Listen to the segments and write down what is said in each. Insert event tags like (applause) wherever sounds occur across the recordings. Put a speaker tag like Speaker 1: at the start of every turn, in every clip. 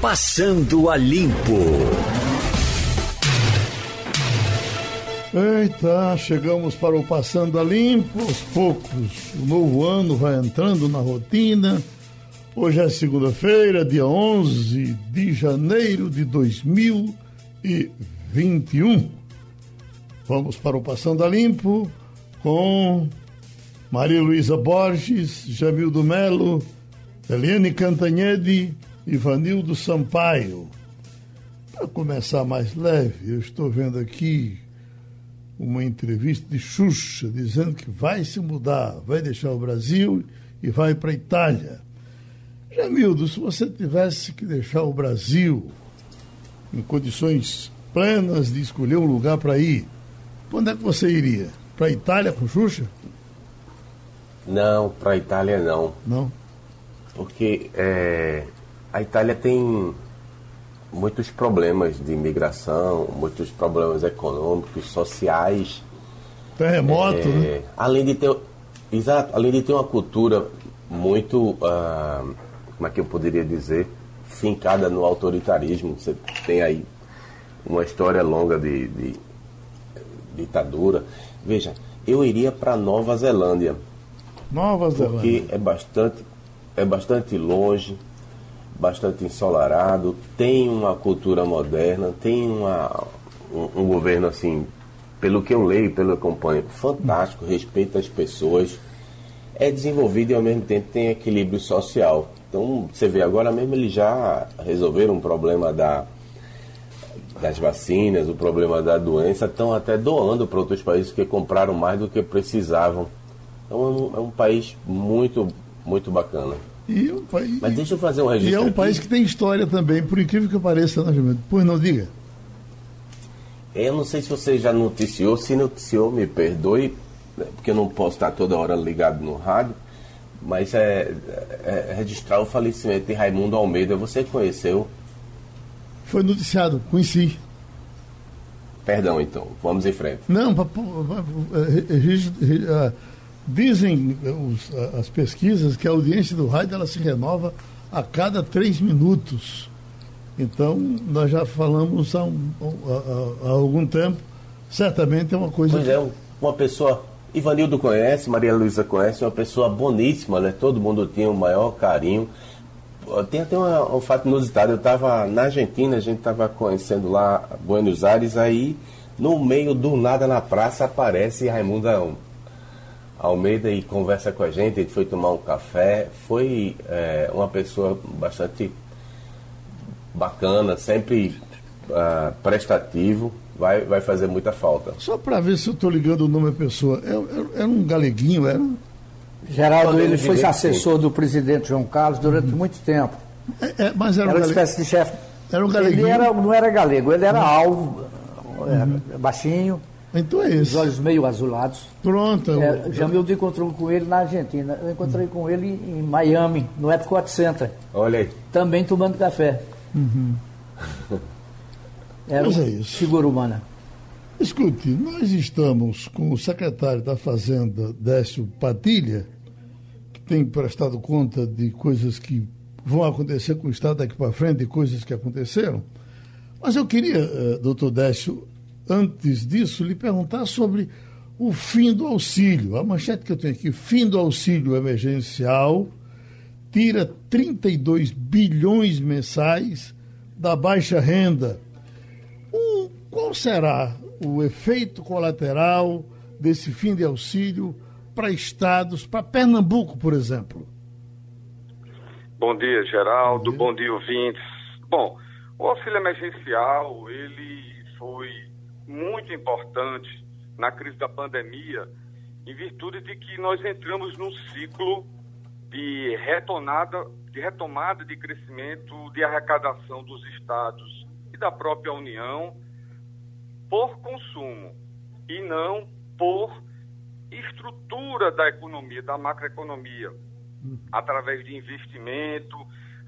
Speaker 1: Passando a Limpo.
Speaker 2: Eita, chegamos para o Passando a Limpo aos poucos. O novo ano vai entrando na rotina. Hoje é segunda-feira, dia 11 de janeiro de 2021. Vamos para o Passando a Limpo com Maria Luísa Borges, Jamildo Melo, Eliane Cantanhede e Vanildo Sampaio. Para começar mais leve, eu estou vendo aqui uma entrevista de Xuxa dizendo que vai se mudar, vai deixar o Brasil e vai para a Itália. Jamildo, se você tivesse que deixar o Brasil em condições plenas de escolher um lugar para ir, onde é que você iria? Para a Itália com Xuxa?
Speaker 3: Não, para a Itália não.
Speaker 2: Não.
Speaker 3: Porque é, a Itália tem muitos problemas de imigração, muitos problemas econômicos, sociais.
Speaker 2: Terremoto, é, né?
Speaker 3: Além de ter, exato, além de ter uma cultura muito, ah, como é que eu poderia dizer, fincada no autoritarismo. Você tem aí uma história longa de, de, de ditadura. Veja, eu iria para Nova Zelândia.
Speaker 2: Nova Zelândia.
Speaker 3: Porque é bastante, é bastante longe bastante ensolarado, tem uma cultura moderna, tem uma, um, um, governo assim, pelo que eu leio, pelo que eu acompanho, fantástico, respeita as pessoas, é desenvolvido e ao mesmo tempo tem equilíbrio social. Então você vê agora mesmo eles já resolveram o problema da, das vacinas, o problema da doença, estão até doando para outros países que compraram mais do que precisavam. Então é um, é um país muito, muito bacana.
Speaker 2: E um país,
Speaker 3: Mas deixa eu fazer um registro.
Speaker 2: E é um
Speaker 3: aqui.
Speaker 2: país que tem história também, por incrível que pareça, né, Gilberto? Pois não diga.
Speaker 3: Eu não sei se você já noticiou, se noticiou, me perdoe, né, porque eu não posso estar toda hora ligado no rádio, mas é, é, é registrar o falecimento de Raimundo Almeida. Você conheceu?
Speaker 2: Foi noticiado, conheci.
Speaker 3: Perdão, então, vamos em frente.
Speaker 2: Não, Dizem os, as pesquisas que a audiência do rádio ela se renova a cada três minutos. Então, nós já falamos há, um, há, há algum tempo, certamente é uma coisa.
Speaker 3: Pois é, uma pessoa. Ivanildo conhece, Maria Luísa conhece, uma pessoa boníssima, né? Todo mundo tinha o maior carinho. Tem até uma, um fato inusitado, eu estava na Argentina, a gente estava conhecendo lá Buenos Aires, aí no meio do nada na praça aparece Raimundo Almeida e conversa com a gente, ele foi tomar um café, foi é, uma pessoa bastante bacana, sempre uh, prestativo, vai, vai fazer muita falta.
Speaker 2: Só para ver se eu estou ligando o nome da pessoa, era, é, é, era um galeguinho, era?
Speaker 4: Geraldo, ele foi assessor do presidente João Carlos durante uhum. muito tempo.
Speaker 2: É, é, mas era,
Speaker 4: era
Speaker 2: um
Speaker 4: uma espécie de chefe.
Speaker 2: Era um galeguinho?
Speaker 4: Ele era, não era galego, ele era uhum. alvo, uhum. baixinho
Speaker 2: então é isso.
Speaker 4: Os olhos meio azulados.
Speaker 2: Pronto.
Speaker 4: É, Jamildo encontrou com ele na Argentina. Eu encontrei com ele em Miami, no Epcot Center.
Speaker 3: Olha aí.
Speaker 4: Também tomando café.
Speaker 2: Uhum.
Speaker 4: Era
Speaker 2: Mas é isso.
Speaker 4: figura humana.
Speaker 2: Escute, nós estamos com o secretário da Fazenda, Décio Padilha, que tem prestado conta de coisas que vão acontecer com o Estado daqui para frente, de coisas que aconteceram. Mas eu queria, uh, doutor Décio, antes disso, lhe perguntar sobre o fim do auxílio. A manchete que eu tenho aqui, fim do auxílio emergencial, tira 32 bilhões mensais da baixa renda. Um, qual será o efeito colateral desse fim de auxílio para estados, para Pernambuco, por exemplo?
Speaker 5: Bom dia, Geraldo. Bom dia, Bom dia ouvintes. Bom, o auxílio emergencial, ele foi muito importante na crise da pandemia, em virtude de que nós entramos num ciclo de retomada, de retomada de crescimento de arrecadação dos estados e da própria União por consumo e não por estrutura da economia, da macroeconomia, através de investimento,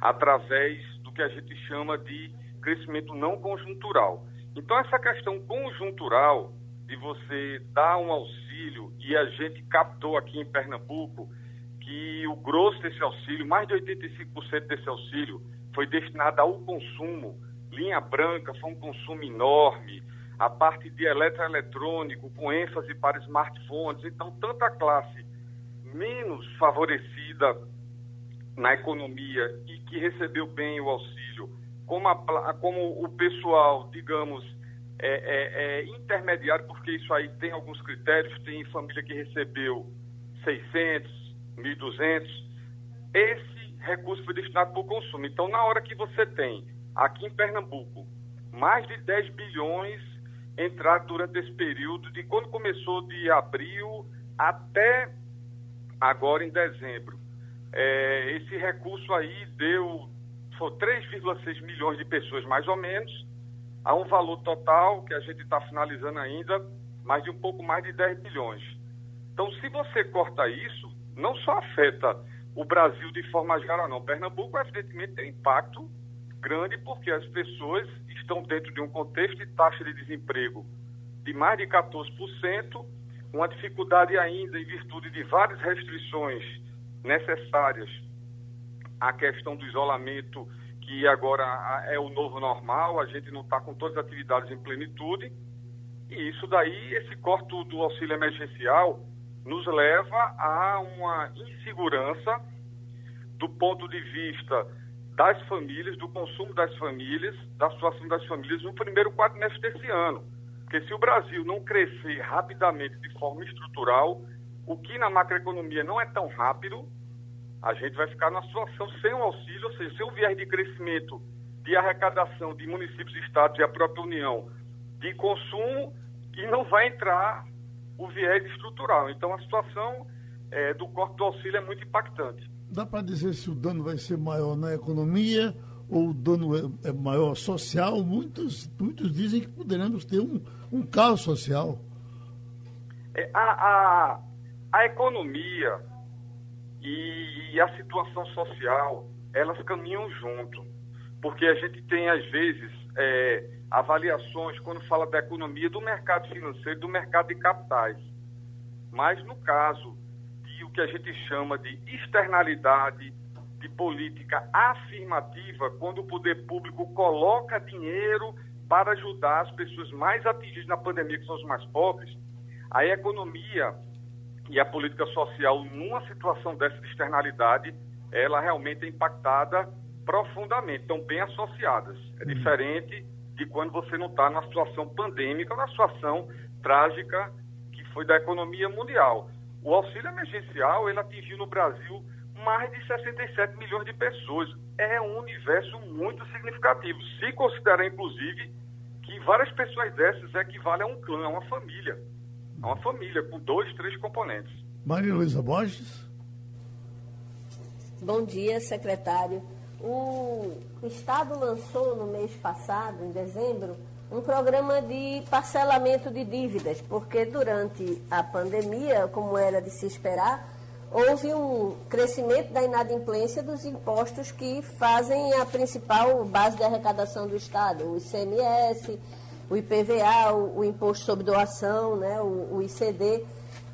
Speaker 5: através do que a gente chama de crescimento não conjuntural. Então, essa questão conjuntural de você dar um auxílio, e a gente captou aqui em Pernambuco que o grosso desse auxílio, mais de 85% desse auxílio, foi destinada ao consumo. Linha branca foi um consumo enorme. A parte de eletroeletrônico, com ênfase para smartphones. Então, tanto a classe menos favorecida na economia e que recebeu bem o auxílio, como, a, como o pessoal, digamos, é, é, é, intermediário, porque isso aí tem alguns critérios, tem família que recebeu 600, 1.200, esse recurso foi destinado para o consumo. Então, na hora que você tem, aqui em Pernambuco, mais de 10 bilhões entraram durante esse período, de quando começou de abril até agora em dezembro. É, esse recurso aí deu 3,6 milhões de pessoas, mais ou menos, a um valor total, que a gente está finalizando ainda, mais de um pouco mais de 10 bilhões. Então, se você corta isso, não só afeta o Brasil de forma geral, não. Pernambuco, evidentemente, tem impacto grande porque as pessoas estão dentro de um contexto de taxa de desemprego de mais de 14%, uma dificuldade ainda em virtude de várias restrições necessárias à questão do isolamento, que agora é o novo normal, a gente não está com todas as atividades em plenitude, e isso daí, esse corte do auxílio emergencial, nos leva a uma insegurança do ponto de vista das famílias, do consumo das famílias, da situação das famílias no primeiro quadrimestre desse ano. Porque se o Brasil não crescer rapidamente de forma estrutural, o que na macroeconomia não é tão rápido, a gente vai ficar numa situação sem um auxílio, ou seja, sem um viés de crescimento de arrecadação de municípios, estados e a própria União de consumo e não vai entrar o viés estrutural. Então, a situação é, do corte do auxílio é muito impactante.
Speaker 2: Dá para dizer se o dano vai ser maior na economia ou o dano é, é maior social? Muitos, muitos dizem que poderemos ter um, um caos social.
Speaker 5: É, a, a, a economia e a situação social, elas caminham junto. Porque a gente tem, às vezes, é, avaliações, quando fala da economia, do mercado financeiro, do mercado de capitais. Mas no caso de o que a gente chama de externalidade, de política afirmativa, quando o poder público coloca dinheiro para ajudar as pessoas mais atingidas na pandemia, que são os mais pobres, a economia e a política social, numa situação dessa de externalidade, ela realmente é impactada profundamente, estão bem associadas. É uhum. diferente de quando você não está numa situação pandêmica, numa situação trágica que foi da economia mundial. O auxílio emergencial, ele atingiu no Brasil mais de 67 milhões de pessoas. É um universo muito significativo. Se considerar, inclusive, que várias pessoas dessas equivalem a um clã, a uma família. A uma família com dois, três componentes.
Speaker 2: Maria Luísa Borges.
Speaker 6: Bom dia, secretário. O Estado lançou no mês passado, em dezembro, um programa de parcelamento de dívidas, porque durante a pandemia, como era de se esperar, houve um crescimento da inadimplência dos impostos que fazem a principal base de arrecadação do Estado, o ICMS, o IPVA, o, o Imposto sobre Doação, né, o, o, ICD.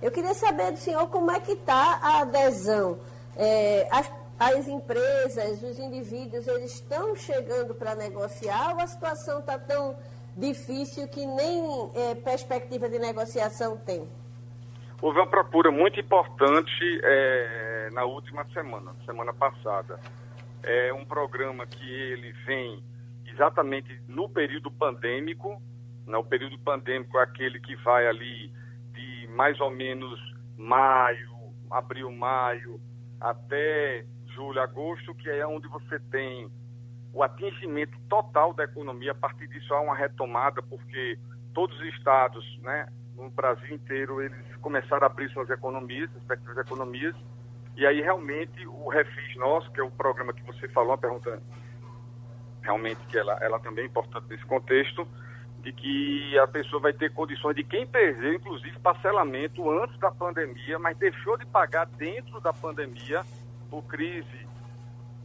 Speaker 6: Eu queria saber do senhor como é que está a adesão. É, as as empresas, os indivíduos, eles estão chegando para negociar ou a situação está tão difícil que nem é, perspectiva de negociação tem?
Speaker 5: Houve uma procura muito importante é, na última semana, semana passada. É um programa que ele vem exatamente no período pandêmico. Né? O período pandêmico é aquele que vai ali de mais ou menos maio, abril, maio, até julho, agosto, que é onde você tem o atingimento total da economia. A partir disso há uma retomada, porque todos os estados, né, no Brasil inteiro, eles começaram a abrir suas economias, respectivas economias, e aí realmente o Refis nosso, que é o programa que você falou, uma pergunta realmente que ela, ela também é importante nesse contexto, de que a pessoa vai ter condições de quem perdeu, inclusive, parcelamento antes da pandemia, mas deixou de pagar dentro da pandemia, por crise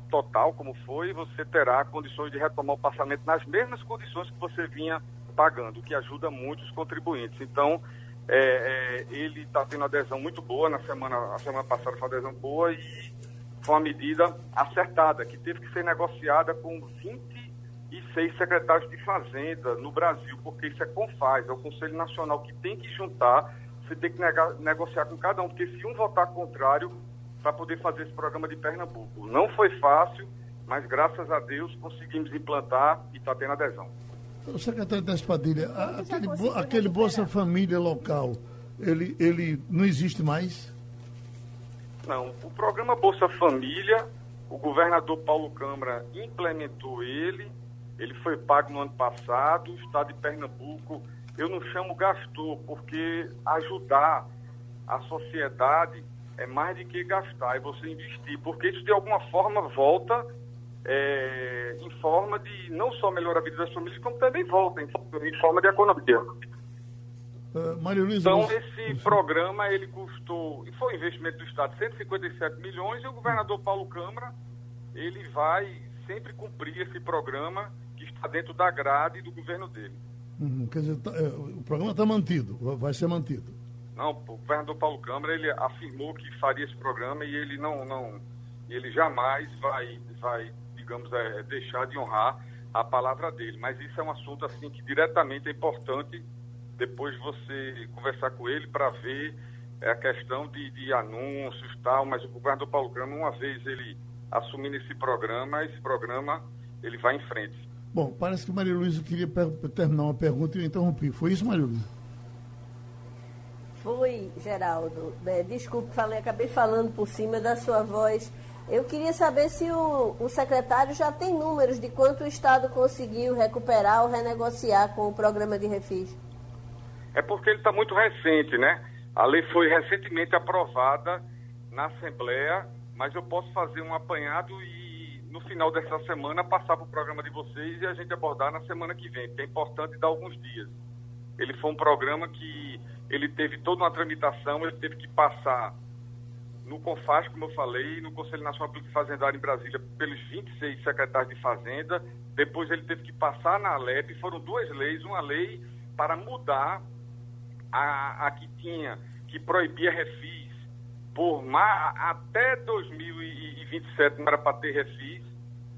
Speaker 5: total, como foi, você terá condições de retomar o passamento nas mesmas condições que você vinha pagando, o que ajuda muito os contribuintes. Então, é, é, ele está tendo adesão muito boa na semana, a semana passada foi uma adesão boa e foi uma medida acertada, que teve que ser negociada com 26 secretários de Fazenda no Brasil, porque isso é CONFAS, é o Conselho Nacional que tem que juntar, você tem que negociar com cada um, porque se um votar contrário, para poder fazer esse programa de Pernambuco. Não foi fácil, mas graças a Deus conseguimos implantar e está tendo adesão.
Speaker 2: O secretário da Espadilha, aquele, aquele Bolsa Família local, ele, ele não existe mais?
Speaker 5: Não, o programa Bolsa Família, o governador Paulo Câmara implementou ele, ele foi pago no ano passado, o estado de Pernambuco, eu não chamo gastou, porque ajudar a sociedade é mais do que gastar, é você investir, porque isso de alguma forma volta é, em forma de não só melhorar a vida das famílias, como também volta em, em forma de economia.
Speaker 2: Uh, Maria Luísa,
Speaker 5: então, esse programa, ele custou, foi um investimento do Estado, 157 milhões, e o governador Paulo Câmara, ele vai sempre cumprir esse programa dentro da grade do governo dele.
Speaker 2: Uhum, quer dizer, tá, é, o programa está mantido, vai ser mantido.
Speaker 5: Não, o governador Paulo Câmara, ele afirmou que faria esse programa e ele não, não ele jamais vai, vai digamos, é, deixar de honrar a palavra dele. Mas isso é um assunto assim que diretamente é importante depois você conversar com ele para ver é, a questão de, de anúncios tal. Mas o governador Paulo Câmara, uma vez ele assumindo esse programa, esse programa ele vai em frente.
Speaker 2: Bom, parece que Maria Luísa queria terminar uma pergunta e eu interrompi. Foi isso, Maria Luísa?
Speaker 6: Foi, Geraldo. É, desculpe, falei, acabei falando por cima da sua voz. Eu queria saber se o, o, secretário já tem números de quanto o Estado conseguiu recuperar ou renegociar com o programa de refis.
Speaker 5: É porque ele está muito recente, né? A lei foi recentemente aprovada na Assembleia, mas eu posso fazer um apanhado e no final dessa semana passar para o programa de vocês e a gente abordar na semana que vem, é importante dar alguns dias. Ele foi um programa que ele teve toda uma tramitação, ele teve que passar no CONFAS, como eu falei, no Conselho Nacional Público Fazendário em Brasília, pelos 26 secretários de Fazenda, depois ele teve que passar na LEP, foram duas leis, uma lei para mudar a, a que tinha, que proibia refis por mar, até 2027 não era para ter refis,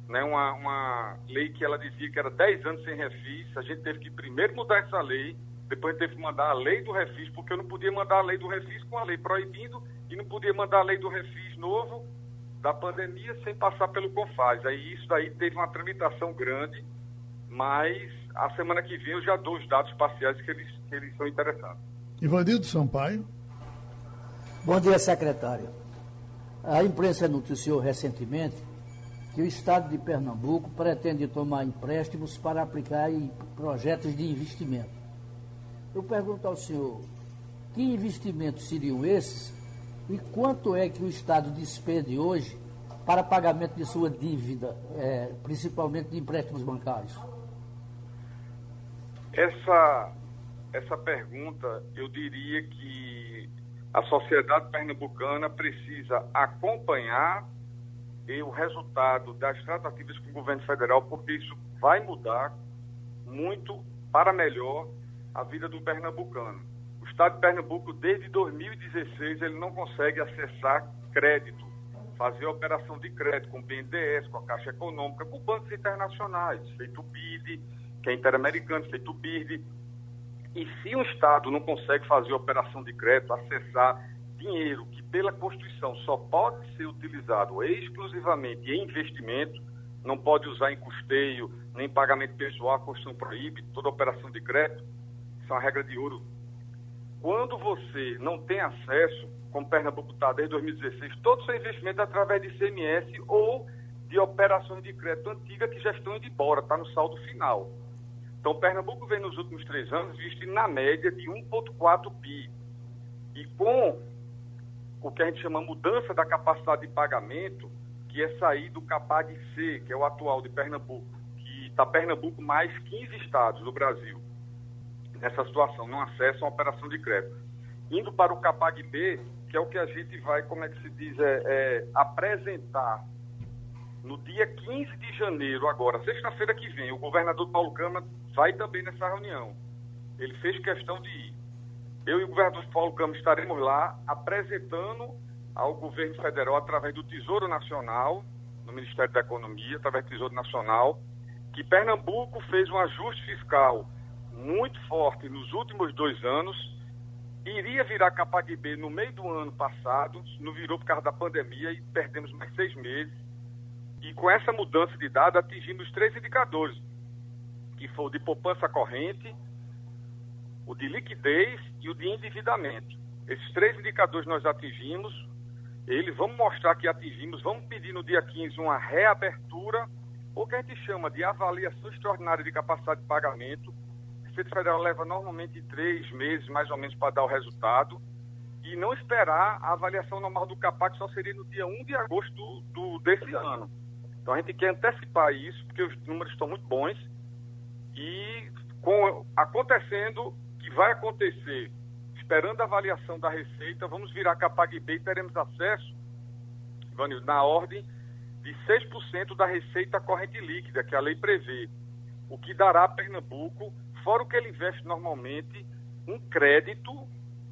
Speaker 5: né, uma, uma lei que ela dizia que era 10 anos sem refis, a gente teve que primeiro mudar essa lei, depois teve que mandar a lei do refis, porque eu não podia mandar a lei do refis com a lei proibindo e não podia mandar a lei do refis novo da pandemia sem passar pelo CONFAS. Aí isso daí teve uma tramitação grande, mas a semana que vem eu já dou os dados parciais que eles, que eles são interessantes.
Speaker 2: Ivanildo Sampaio.
Speaker 4: Bom dia, secretário. A imprensa noticiou recentemente que o Estado de Pernambuco pretende tomar empréstimos para aplicar em projetos de investimento. Eu pergunto ao senhor, que investimentos seriam esses e quanto é que o Estado despende hoje para pagamento de sua dívida, é, principalmente de empréstimos bancários?
Speaker 5: Essa, essa pergunta, eu diria que a sociedade pernambucana precisa acompanhar o resultado das tratativas com o governo federal, porque isso vai mudar muito para melhor a vida do pernambucano. O Estado de Pernambuco, desde 2016, ele não consegue acessar crédito, fazer operação de crédito com o BNDES, com a Caixa Econômica, com bancos internacionais, feito o BID, que é interamericano, feito o BIRD. E se o Estado não consegue fazer operação de crédito, acessar dinheiro que pela Constituição só pode ser utilizado exclusivamente em investimento, não pode usar em custeio, nem pagamento pessoal, a Constituição proíbe, toda operação de crédito, isso é uma regra de ouro. Quando você não tem acesso, como Pernambuco está desde 2016, todo o seu investimento é através de CMS ou de operações de crédito antigas que já estão indo embora, está no saldo final. Então, Pernambuco vem nos últimos três anos investindo na média de 1,4 bi. E com o que a gente chama mudança da capacidade de pagamento, que é sair do CAPAG C, que é o atual de Pernambuco, que está Pernambuco mais 15 estados do Brasil nessa situação, não acesso a operação de crédito. Indo para o CAPAG B, que é o que a gente vai, como é que se diz, é, é apresentar no dia 15 de janeiro, agora, sexta-feira que vem, o governador Paulo Câmara vai também nessa reunião. Ele fez questão de ir. Eu e o governador Paulo Câmara estaremos lá apresentando ao governo federal através do Tesouro Nacional, no Ministério da Economia, através do Tesouro Nacional, que Pernambuco fez um ajuste fiscal muito forte nos últimos dois anos, iria virar B no meio do ano passado, não virou por causa da pandemia e perdemos mais seis meses. E com essa mudança de dado atingimos três indicadores, que foi o de poupança corrente, o de liquidez e o de endividamento. Esses três indicadores nós atingimos, eles vamos mostrar que atingimos, vamos pedir no dia 15 uma reabertura, ou que a gente chama de avaliação extraordinária de capacidade de pagamento. O Receita Federal leva normalmente três meses, mais ou menos, para dar o resultado, e não esperar a avaliação normal do CAPAC, só seria no dia 1 de agosto do, do, desse ano. Então a gente quer antecipar isso, porque os números estão muito bons, e com, acontecendo que vai acontecer, esperando a avaliação da Receita, vamos virar Capag B e teremos acesso, Ivanildo, na ordem de 6% da receita corrente líquida, que a lei prevê, o que dará a Pernambuco, fora o que ele investe normalmente, um crédito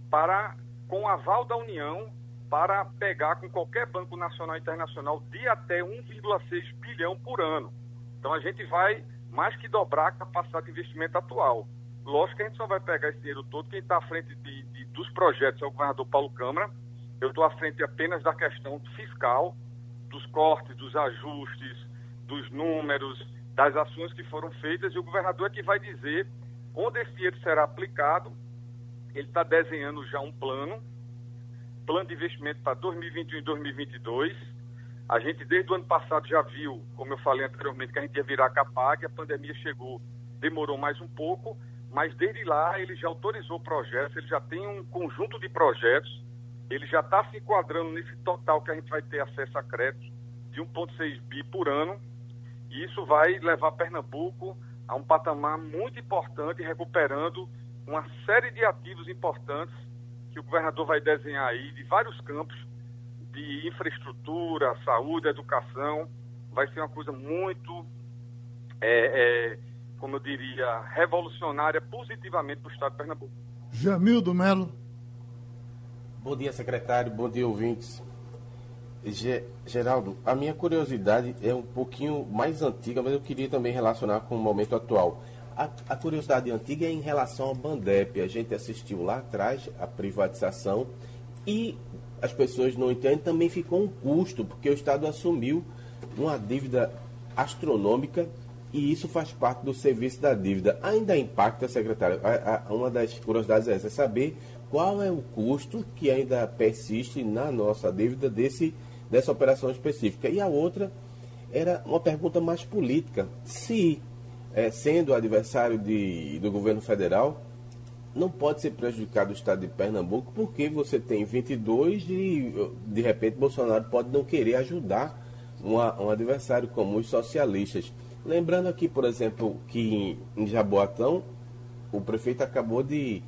Speaker 5: para, com aval da União, para pegar com qualquer banco nacional e internacional de até 1,6 bilhão por ano. Então a gente vai mais que dobrar a capacidade de investimento atual. Lógico que a gente só vai pegar esse dinheiro todo. Quem está à frente de, de, dos projetos é o governador Paulo Câmara. Eu estou à frente apenas da questão fiscal, dos cortes, dos ajustes, dos números, das ações que foram feitas. E o governador é que vai dizer onde esse dinheiro será aplicado. Ele está desenhando já um plano, plano de investimento para 2021 e 2022. A gente, desde o ano passado, já viu, como eu falei anteriormente, que a gente ia virar CAPAG, a pandemia chegou, demorou mais um pouco, mas desde lá ele já autorizou projetos, ele já tem um conjunto de projetos, ele já está se enquadrando nesse total que a gente vai ter acesso a crédito de 1,6 bi por ano, e isso vai levar Pernambuco a um patamar muito importante, recuperando uma série de ativos importantes que o governador vai desenhar aí de vários campos de infraestrutura, saúde, educação. Vai ser uma coisa muito é, é, como eu diria, revolucionária positivamente para o Estado de Pernambuco.
Speaker 2: Jamildo Melo.
Speaker 3: Bom dia, secretário. Bom dia, ouvintes. Ge Geraldo, a minha curiosidade é um pouquinho mais antiga, mas eu queria também relacionar com o momento atual. A, a curiosidade antiga é em relação ao Bandep. A gente assistiu lá atrás a privatização e as pessoas não entendem, também ficou um custo, porque o Estado assumiu uma dívida astronômica e isso faz parte do serviço da dívida. Ainda impacta, secretário? Uma das curiosidades é essa, é saber qual é o custo que ainda persiste na nossa dívida desse, dessa operação específica. E a outra era uma pergunta mais política. Se, é, sendo adversário de, do governo federal, não pode ser prejudicado o estado de Pernambuco, porque você tem 22 e, de repente, Bolsonaro pode não querer ajudar uma, um adversário como os socialistas. Lembrando aqui, por exemplo, que em Jaboatão, o prefeito acabou de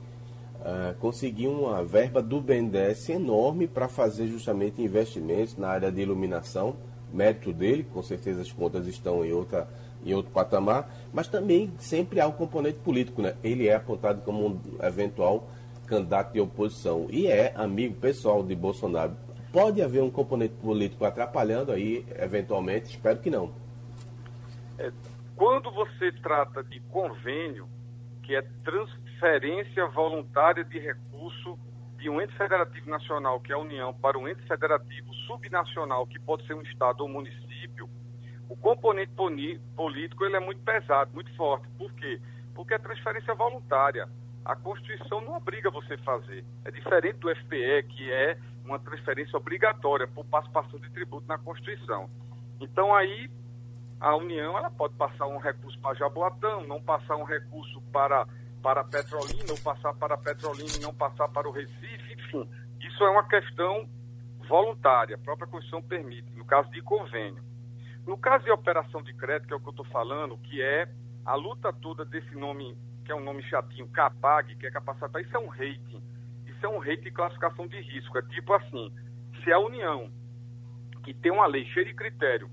Speaker 3: uh, conseguir uma verba do BNDES enorme para fazer justamente investimentos na área de iluminação, mérito dele, com certeza as contas estão em, outra, em outro patamar, mas também sempre há um componente político, né? Ele é apontado como um eventual candidato de oposição e é amigo pessoal de Bolsonaro. Pode haver um componente político atrapalhando aí, eventualmente, espero que não.
Speaker 5: É, quando você trata de convênio, que é transferência voluntária de recurso de um ente federativo nacional, que é a União, para um ente federativo subnacional, que pode ser um estado ou município, o componente político ele é muito pesado, muito forte. Por quê? Porque é transferência voluntária. A Constituição não obriga você a fazer. É diferente do FPE, que é uma transferência obrigatória por participação de tributo na Constituição. Então aí a União ela pode passar um recurso para Jaboatão, não passar um recurso para, para Petrolina, ou passar para Petrolina e não passar para o Recife, enfim. Isso é uma questão voluntária, a própria Constituição permite, no caso de convênio. No caso de operação de crédito, que é o que eu estou falando, que é a luta toda desse nome, que é um nome chatinho, CAPAG, que é capacidade, isso é um rating. Isso é um rating de classificação de risco. É tipo assim, se a União, que tem uma lei cheia de critério,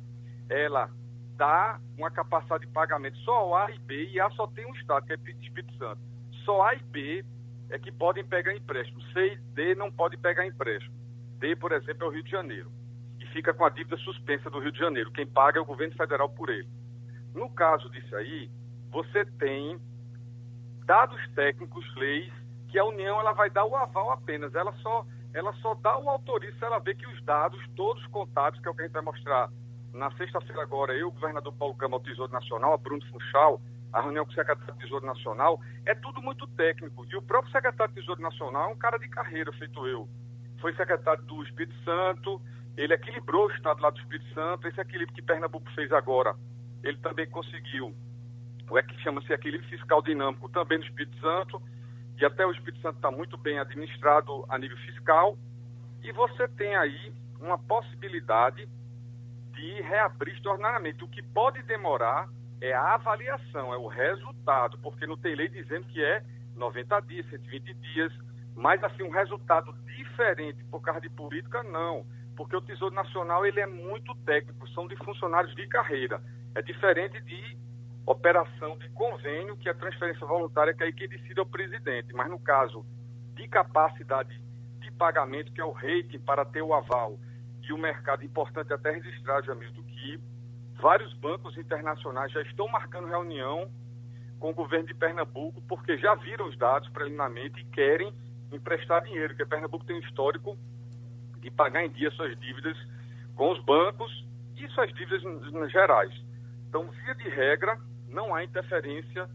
Speaker 5: ela dá uma capacidade de pagamento só ao A e B, e A só tem um estado, que é Espírito Santo. Só A e B é que podem pegar empréstimo. C e D não podem pegar empréstimo. D, por exemplo, é o Rio de Janeiro. Fica com a dívida suspensa do Rio de Janeiro. Quem paga é o governo federal por ele. No caso disso aí, você tem dados técnicos, leis, que a União ela vai dar o aval apenas. Ela só, ela só dá o autorizo se ela vê que os dados, todos contados, que é o que a gente vai mostrar na sexta-feira agora, eu, o governador Paulo Câmara, o Tesouro Nacional, a Bruno Funchal, a reunião com o secretário do Tesouro Nacional, é tudo muito técnico. E o próprio secretário do Tesouro Nacional é um cara de carreira, feito eu. Foi secretário do Espírito Santo, ele equilibrou o estado lá do Espírito Santo, esse equilíbrio que Pernambuco fez agora, ele também conseguiu. O é que chama-se equilíbrio fiscal dinâmico também no Espírito Santo, e até o Espírito Santo está muito bem administrado a nível fiscal. E você tem aí uma possibilidade de reabrir extraordinariamente. O que pode demorar é a avaliação, é o resultado, porque não tem lei dizendo que é 90 dias, 120 dias, mas assim, um resultado diferente por causa de política, não. Porque o Tesouro Nacional ele é muito técnico, são de funcionários de carreira. É diferente de operação de convênio, que é transferência voluntária, que é aí que decide o presidente. Mas no caso de capacidade de pagamento, que é o rating para ter o aval, e o mercado importante até registrar, Jamil, que vários bancos internacionais já estão marcando reunião com o governo de Pernambuco, porque já viram os dados preliminarmente e querem emprestar dinheiro, porque Pernambuco tem um histórico de pagar em dia suas dívidas com os bancos e suas dívidas gerais. Então, via de regra, não há interferência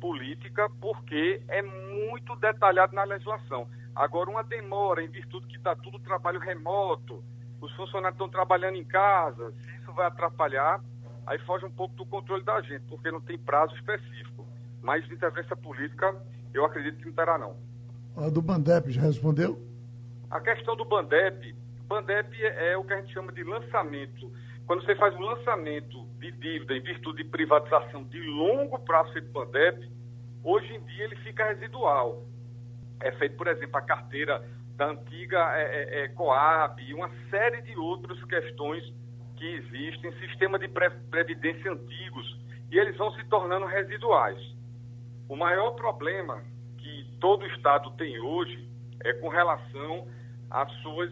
Speaker 5: política, porque é muito detalhado na legislação. Agora, uma demora em virtude que está tudo trabalho remoto, os funcionários estão trabalhando em casa, se isso vai atrapalhar, aí foge um pouco do controle da gente, porque não tem prazo específico. Mas interferência política, eu acredito que não terá, não.
Speaker 2: A do Bandep já respondeu?
Speaker 5: A questão do Bandep, Bandep é, o que a gente chama de lançamento. Quando você faz um lançamento de dívida em virtude de privatização de longo prazo feito Bandep, hoje em dia ele fica residual. É feito, por exemplo, a carteira da antiga é, é, é, Coab e uma série de outras questões que existem, sistema de previdência antigos, e eles vão se tornando residuais. O maior problema que todo Estado tem hoje é com relação às suas,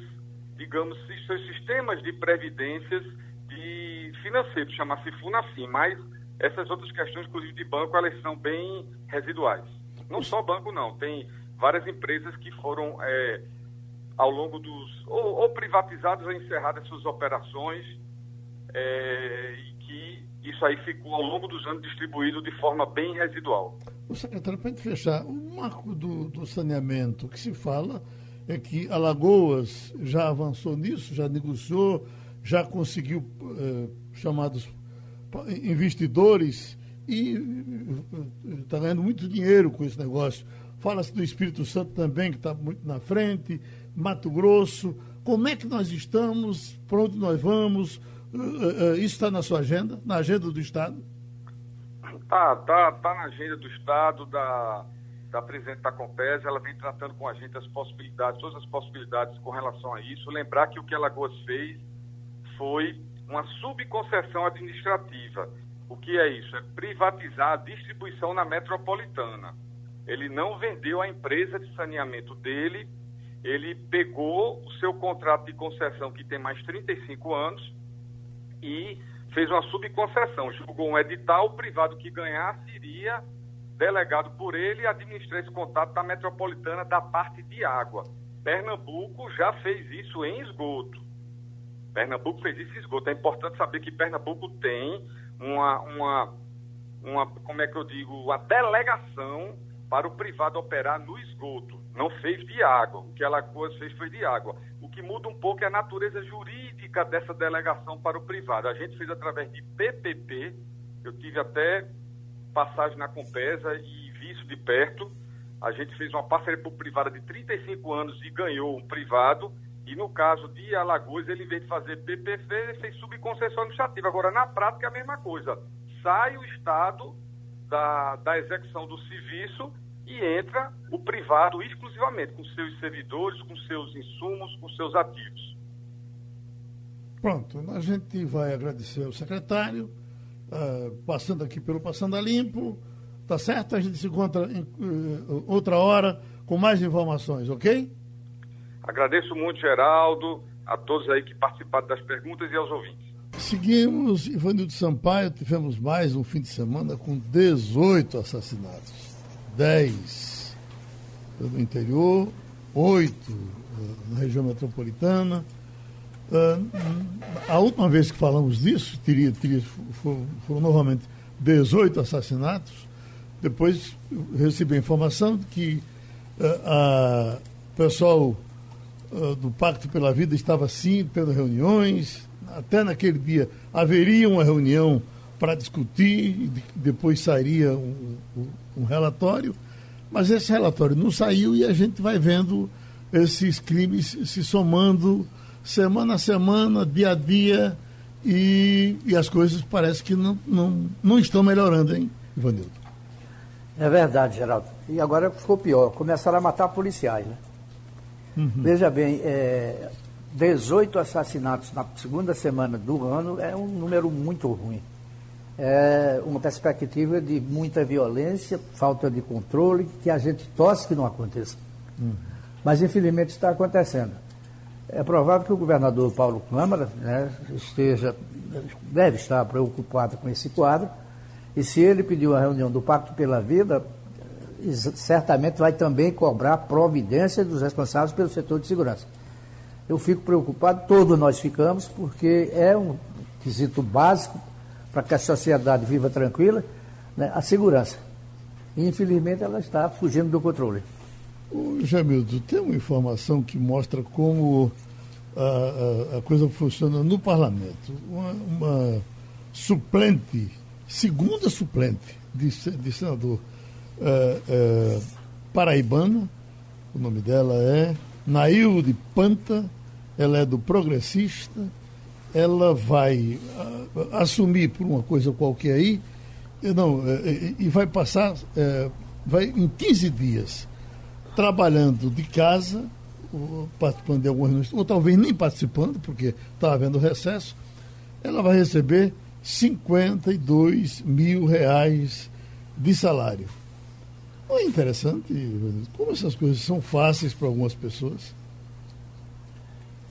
Speaker 5: digamos, seus sistemas de previdências de financeiros, chama-se FUNAFIM, mas essas outras questões, inclusive de banco, elas são bem residuais. Não só banco, não, tem várias empresas que foram é, ao longo dos. ou, ou privatizadas ou encerradas suas operações, é, e que isso aí ficou ao longo dos anos distribuído de forma bem residual.
Speaker 2: O secretário, para a gente fechar, o marco do, do saneamento que se fala é que Alagoas já avançou nisso, já negociou, já conseguiu eh, chamados investidores e está ganhando muito dinheiro com esse negócio. Fala-se do Espírito Santo também, que está muito na frente, Mato Grosso. Como é que nós estamos? Para onde nós vamos? Uh, isso está na sua agenda, na agenda do Estado?
Speaker 5: Tá, tá, tá na agenda do Estado, da, da presidente da Compes, ela vem tratando com a gente as possibilidades, todas as possibilidades com relação a isso. Lembrar que o que a Lagoas fez foi uma subconcessão administrativa. O que é isso? É privatizar a distribuição na metropolitana. Ele não vendeu a empresa de saneamento dele, ele pegou o seu contrato de concessão, que tem mais 35 anos, e fez uma subconcessão. Julgou um edital, o privado que ganhasse iria, delegado por ele, administrar esse contrato da metropolitana da parte de água. Pernambuco já fez isso em esgoto. Pernambuco fez isso em esgoto. É importante saber que Pernambuco tem uma, uma, uma como é que eu digo, uma delegação para o privado operar no esgoto. Não fez de água. O que Alagoas fez foi de água. O que muda um pouco é a natureza jurídica dessa delegação para o privado. A gente fez através de PPP. Eu tive até passagem na Compesa e vi isso de perto. A gente fez uma parceria por privada de 35 anos e ganhou um privado. E no caso de Alagoas, ele, veio de fazer PPP, ele fez subconcessão administrativa. Agora, na prática, é a mesma coisa. Sai o Estado da, da execução do serviço e entra o privado exclusivamente, com seus servidores, com seus insumos, com seus ativos.
Speaker 2: Pronto, a gente vai agradecer ao secretário, uh, passando aqui pelo Passando a Limpo, tá certo? A gente se encontra em uh, outra hora com mais informações, ok?
Speaker 5: Agradeço muito, Geraldo, a todos aí que participaram das perguntas e aos ouvintes.
Speaker 2: Seguimos, Ivanildo Sampaio, tivemos mais um fim de semana com 18 assassinatos. 10 no interior, 8 na região metropolitana. A última vez que falamos disso, teria, teria, foram, foram novamente 18 assassinatos. Depois recebi a informação de que o pessoal uh, do Pacto pela Vida estava sim tendo reuniões. Até naquele dia haveria uma reunião para discutir, e depois sairia um, um relatório. Mas esse relatório não saiu e a gente vai vendo esses crimes se somando semana a semana, dia a dia, e, e as coisas parecem que não, não, não estão melhorando, hein, Ivanildo?
Speaker 4: É verdade, Geraldo. E agora ficou pior, começaram a matar policiais, né? Uhum. Veja bem, é, 18 assassinatos na segunda semana do ano é um número muito ruim. É uma perspectiva de muita violência, falta de controle, que a gente torce que não aconteça. Uhum. Mas infelizmente está acontecendo. É provável que o governador Paulo Câmara né, esteja, deve estar preocupado com esse quadro, e se ele pediu a reunião do Pacto pela Vida, certamente vai também cobrar providência dos responsáveis pelo setor de segurança. Eu fico preocupado, todos nós ficamos, porque é um quesito básico para que a sociedade viva tranquila, né, a segurança. E, infelizmente, ela está fugindo do controle.
Speaker 2: O Jamildo, tem uma informação que mostra como a, a, a coisa funciona no parlamento. Uma, uma, suplente, segunda suplente de, de senador é, é, paraibana, o nome dela é Nailde Panta, ela é do Progressista, ela vai assumir por uma coisa qualquer aí, não, é, e vai passar, vai em 15 dias trabalhando de casa, ou participando de algumas ou talvez nem participando, porque está havendo recesso, ela vai receber 52 mil reais de salário. Não é interessante como essas coisas são fáceis para algumas pessoas?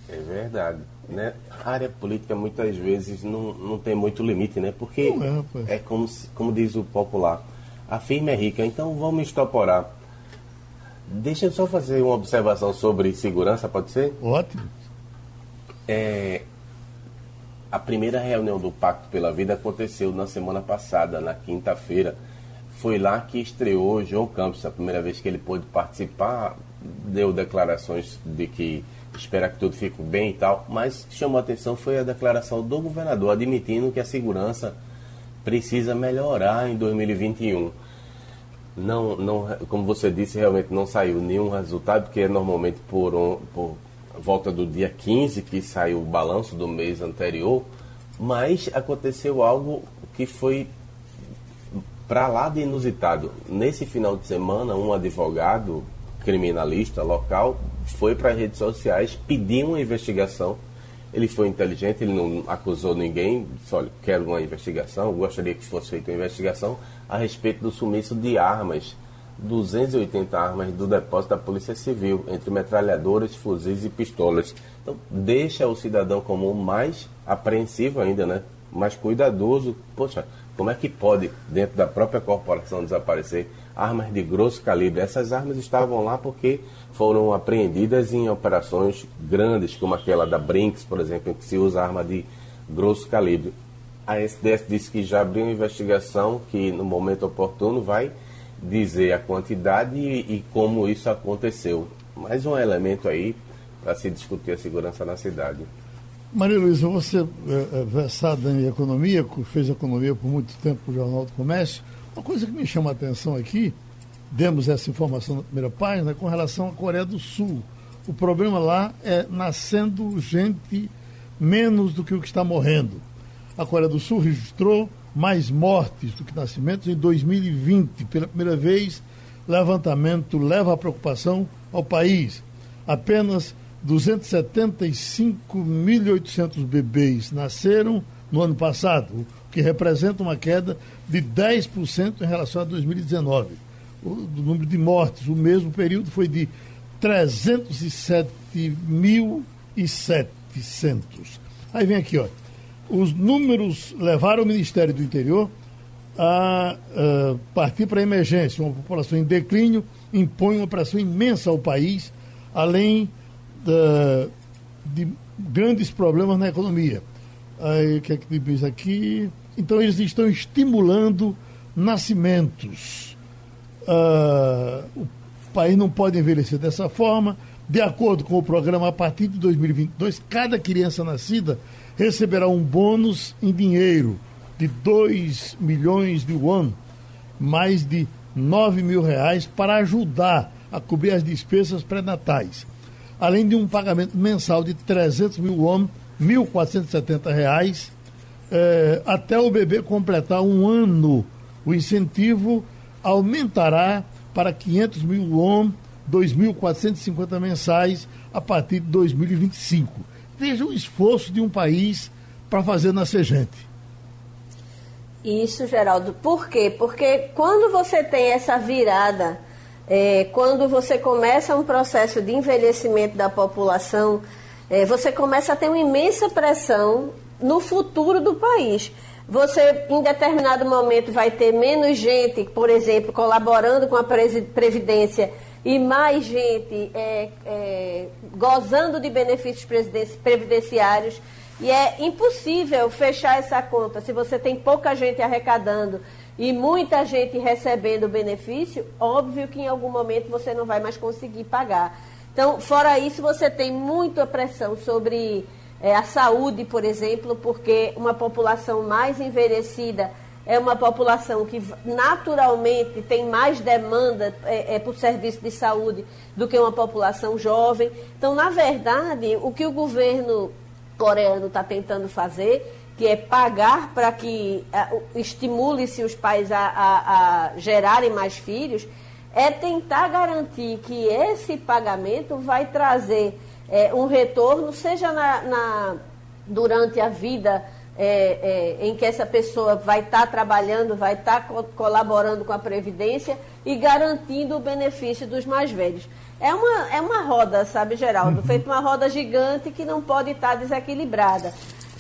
Speaker 3: É verdade. Né? A área política muitas vezes não, não tem muito limite, né? Porque é, é, como, como diz o popular, a firma é rica, então vamos estoporar Deixa eu só fazer uma observação sobre segurança, pode ser?
Speaker 2: Ótimo.
Speaker 3: É, a primeira reunião do Pacto pela Vida aconteceu na semana passada, na quinta-feira. Foi lá que estreou João Campos, a primeira vez que ele pôde participar, deu declarações de que espera que tudo fique bem e tal, mas chamou a atenção foi a declaração do governador admitindo que a segurança precisa melhorar em 2021 não, não, como você disse, realmente não saiu nenhum resultado, porque é normalmente por, um, por volta do dia 15 que saiu o balanço do mês anterior, mas aconteceu algo que foi para lá de inusitado. Nesse final de semana, um advogado criminalista local foi para as redes sociais pedir uma investigação. Ele foi inteligente, ele não acusou ninguém, só quero uma investigação, gostaria que fosse feita uma investigação a respeito do sumiço de armas, 280 armas do depósito da Polícia Civil, entre metralhadoras, fuzis e pistolas. Então, deixa o cidadão comum mais apreensivo ainda, né? mais cuidadoso. Poxa, como é que pode, dentro da própria corporação, desaparecer armas de grosso calibre? Essas armas estavam lá porque foram apreendidas em operações grandes, como aquela da Brinks, por exemplo, em que se usa arma de grosso calibre a SDS disse que já abriu uma investigação que no momento oportuno vai dizer a quantidade e, e como isso aconteceu. Mais um elemento aí para se discutir a segurança na cidade.
Speaker 2: Maria Luísa, você é, é versada em economia, fez economia por muito tempo no Jornal do Comércio. Uma coisa que me chama a atenção aqui, demos essa informação na primeira página, com relação à Coreia do Sul. O problema lá é nascendo gente menos do que o que está morrendo a Coreia do Sul registrou mais mortes do que nascimentos em 2020. Pela primeira vez, levantamento leva a preocupação ao país. Apenas 275.800 bebês nasceram no ano passado, o que representa uma queda de 10% em relação a 2019. O número de mortes, o mesmo período, foi de 307.700. Aí vem aqui, ó. Os números levaram o Ministério do Interior a uh, partir para a emergência. Uma população em declínio impõe uma pressão imensa ao país, além uh, de grandes problemas na economia. Aí, o que é que diz aqui? Então, eles estão estimulando nascimentos. Uh, o país não pode envelhecer dessa forma. De acordo com o programa, a partir de 2022, cada criança nascida receberá um bônus em dinheiro de 2 milhões de won, mais de 9 mil reais, para ajudar a cobrir as despesas pré-natais. Além de um pagamento mensal de 300 mil won, 1.470 reais, eh, até o bebê completar um ano. O incentivo aumentará para 500 mil won, 2.450 mensais, a partir de 2025. Veja o esforço de um país para fazer nascer gente.
Speaker 6: Isso, Geraldo. Por quê? Porque quando você tem essa virada, é, quando você começa um processo de envelhecimento da população, é, você começa a ter uma imensa pressão no futuro do país. Você, em determinado momento, vai ter menos gente, por exemplo, colaborando com a Previdência e mais gente é, é, gozando de benefícios previdenciários. E é impossível fechar essa conta. Se você tem pouca gente arrecadando e muita gente recebendo benefício, óbvio que em algum momento você não vai mais conseguir pagar. Então, fora isso, você tem muita pressão sobre é, a saúde, por exemplo, porque uma população mais envelhecida é uma população que naturalmente tem mais demanda é, é, por serviço de saúde do que uma população jovem. Então, na verdade, o que o governo coreano está tentando fazer, que é pagar para que estimule-se os pais a, a, a gerarem mais filhos, é tentar garantir que esse pagamento vai trazer é, um retorno, seja na, na durante a vida é, é, em que essa pessoa vai estar tá trabalhando, vai estar tá co colaborando com a Previdência e garantindo o benefício dos mais velhos. É uma, é uma roda, sabe, Geraldo? Uhum. Feito uma roda gigante que não pode estar desequilibrada.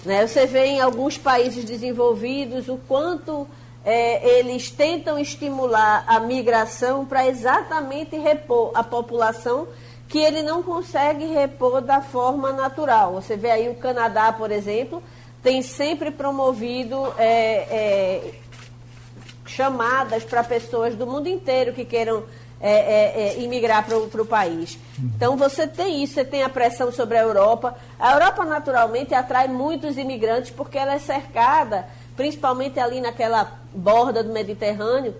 Speaker 6: Né? Você vê em alguns países desenvolvidos o quanto é, eles tentam estimular a migração para exatamente repor a população que ele não consegue repor da forma natural. Você vê aí o Canadá, por exemplo, tem sempre promovido é, é, chamadas para pessoas do mundo inteiro que queiram é, é, é, imigrar para o país. Então você tem isso, você tem a pressão sobre a Europa. A Europa naturalmente atrai muitos imigrantes porque ela é cercada, principalmente ali naquela borda do Mediterrâneo,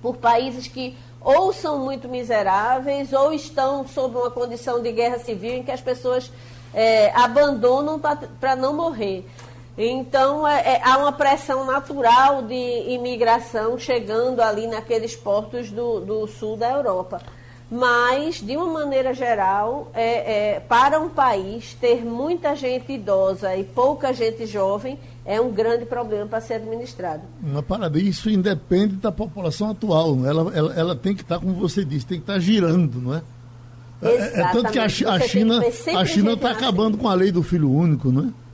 Speaker 6: por países que ou são muito miseráveis ou estão sob uma condição de guerra civil em que as pessoas é, abandonam para não morrer. Então, é, é, há uma pressão natural de imigração chegando ali naqueles portos do, do sul da Europa. Mas, de uma maneira geral, é, é, para um país ter muita gente idosa e pouca gente jovem é um grande problema para ser administrado.
Speaker 2: Uma parada, isso independe da população atual. Não é? ela, ela, ela tem que estar, como você disse, tem que estar girando, não é? É, é tanto que a, a China está acabando com a lei do filho único, não é?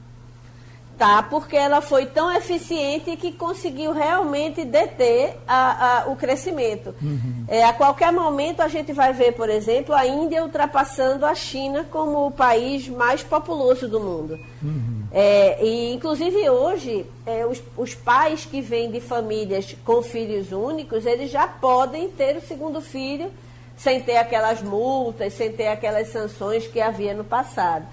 Speaker 6: Tá, porque ela foi tão eficiente que conseguiu realmente deter a, a, o crescimento. Uhum. É, a qualquer momento a gente vai ver, por exemplo, a Índia ultrapassando a China como o país mais populoso do mundo. Uhum. É, e, inclusive, hoje, é, os, os pais que vêm de famílias com filhos únicos, eles já podem ter o segundo filho sem ter aquelas multas, sem ter aquelas sanções que havia no passado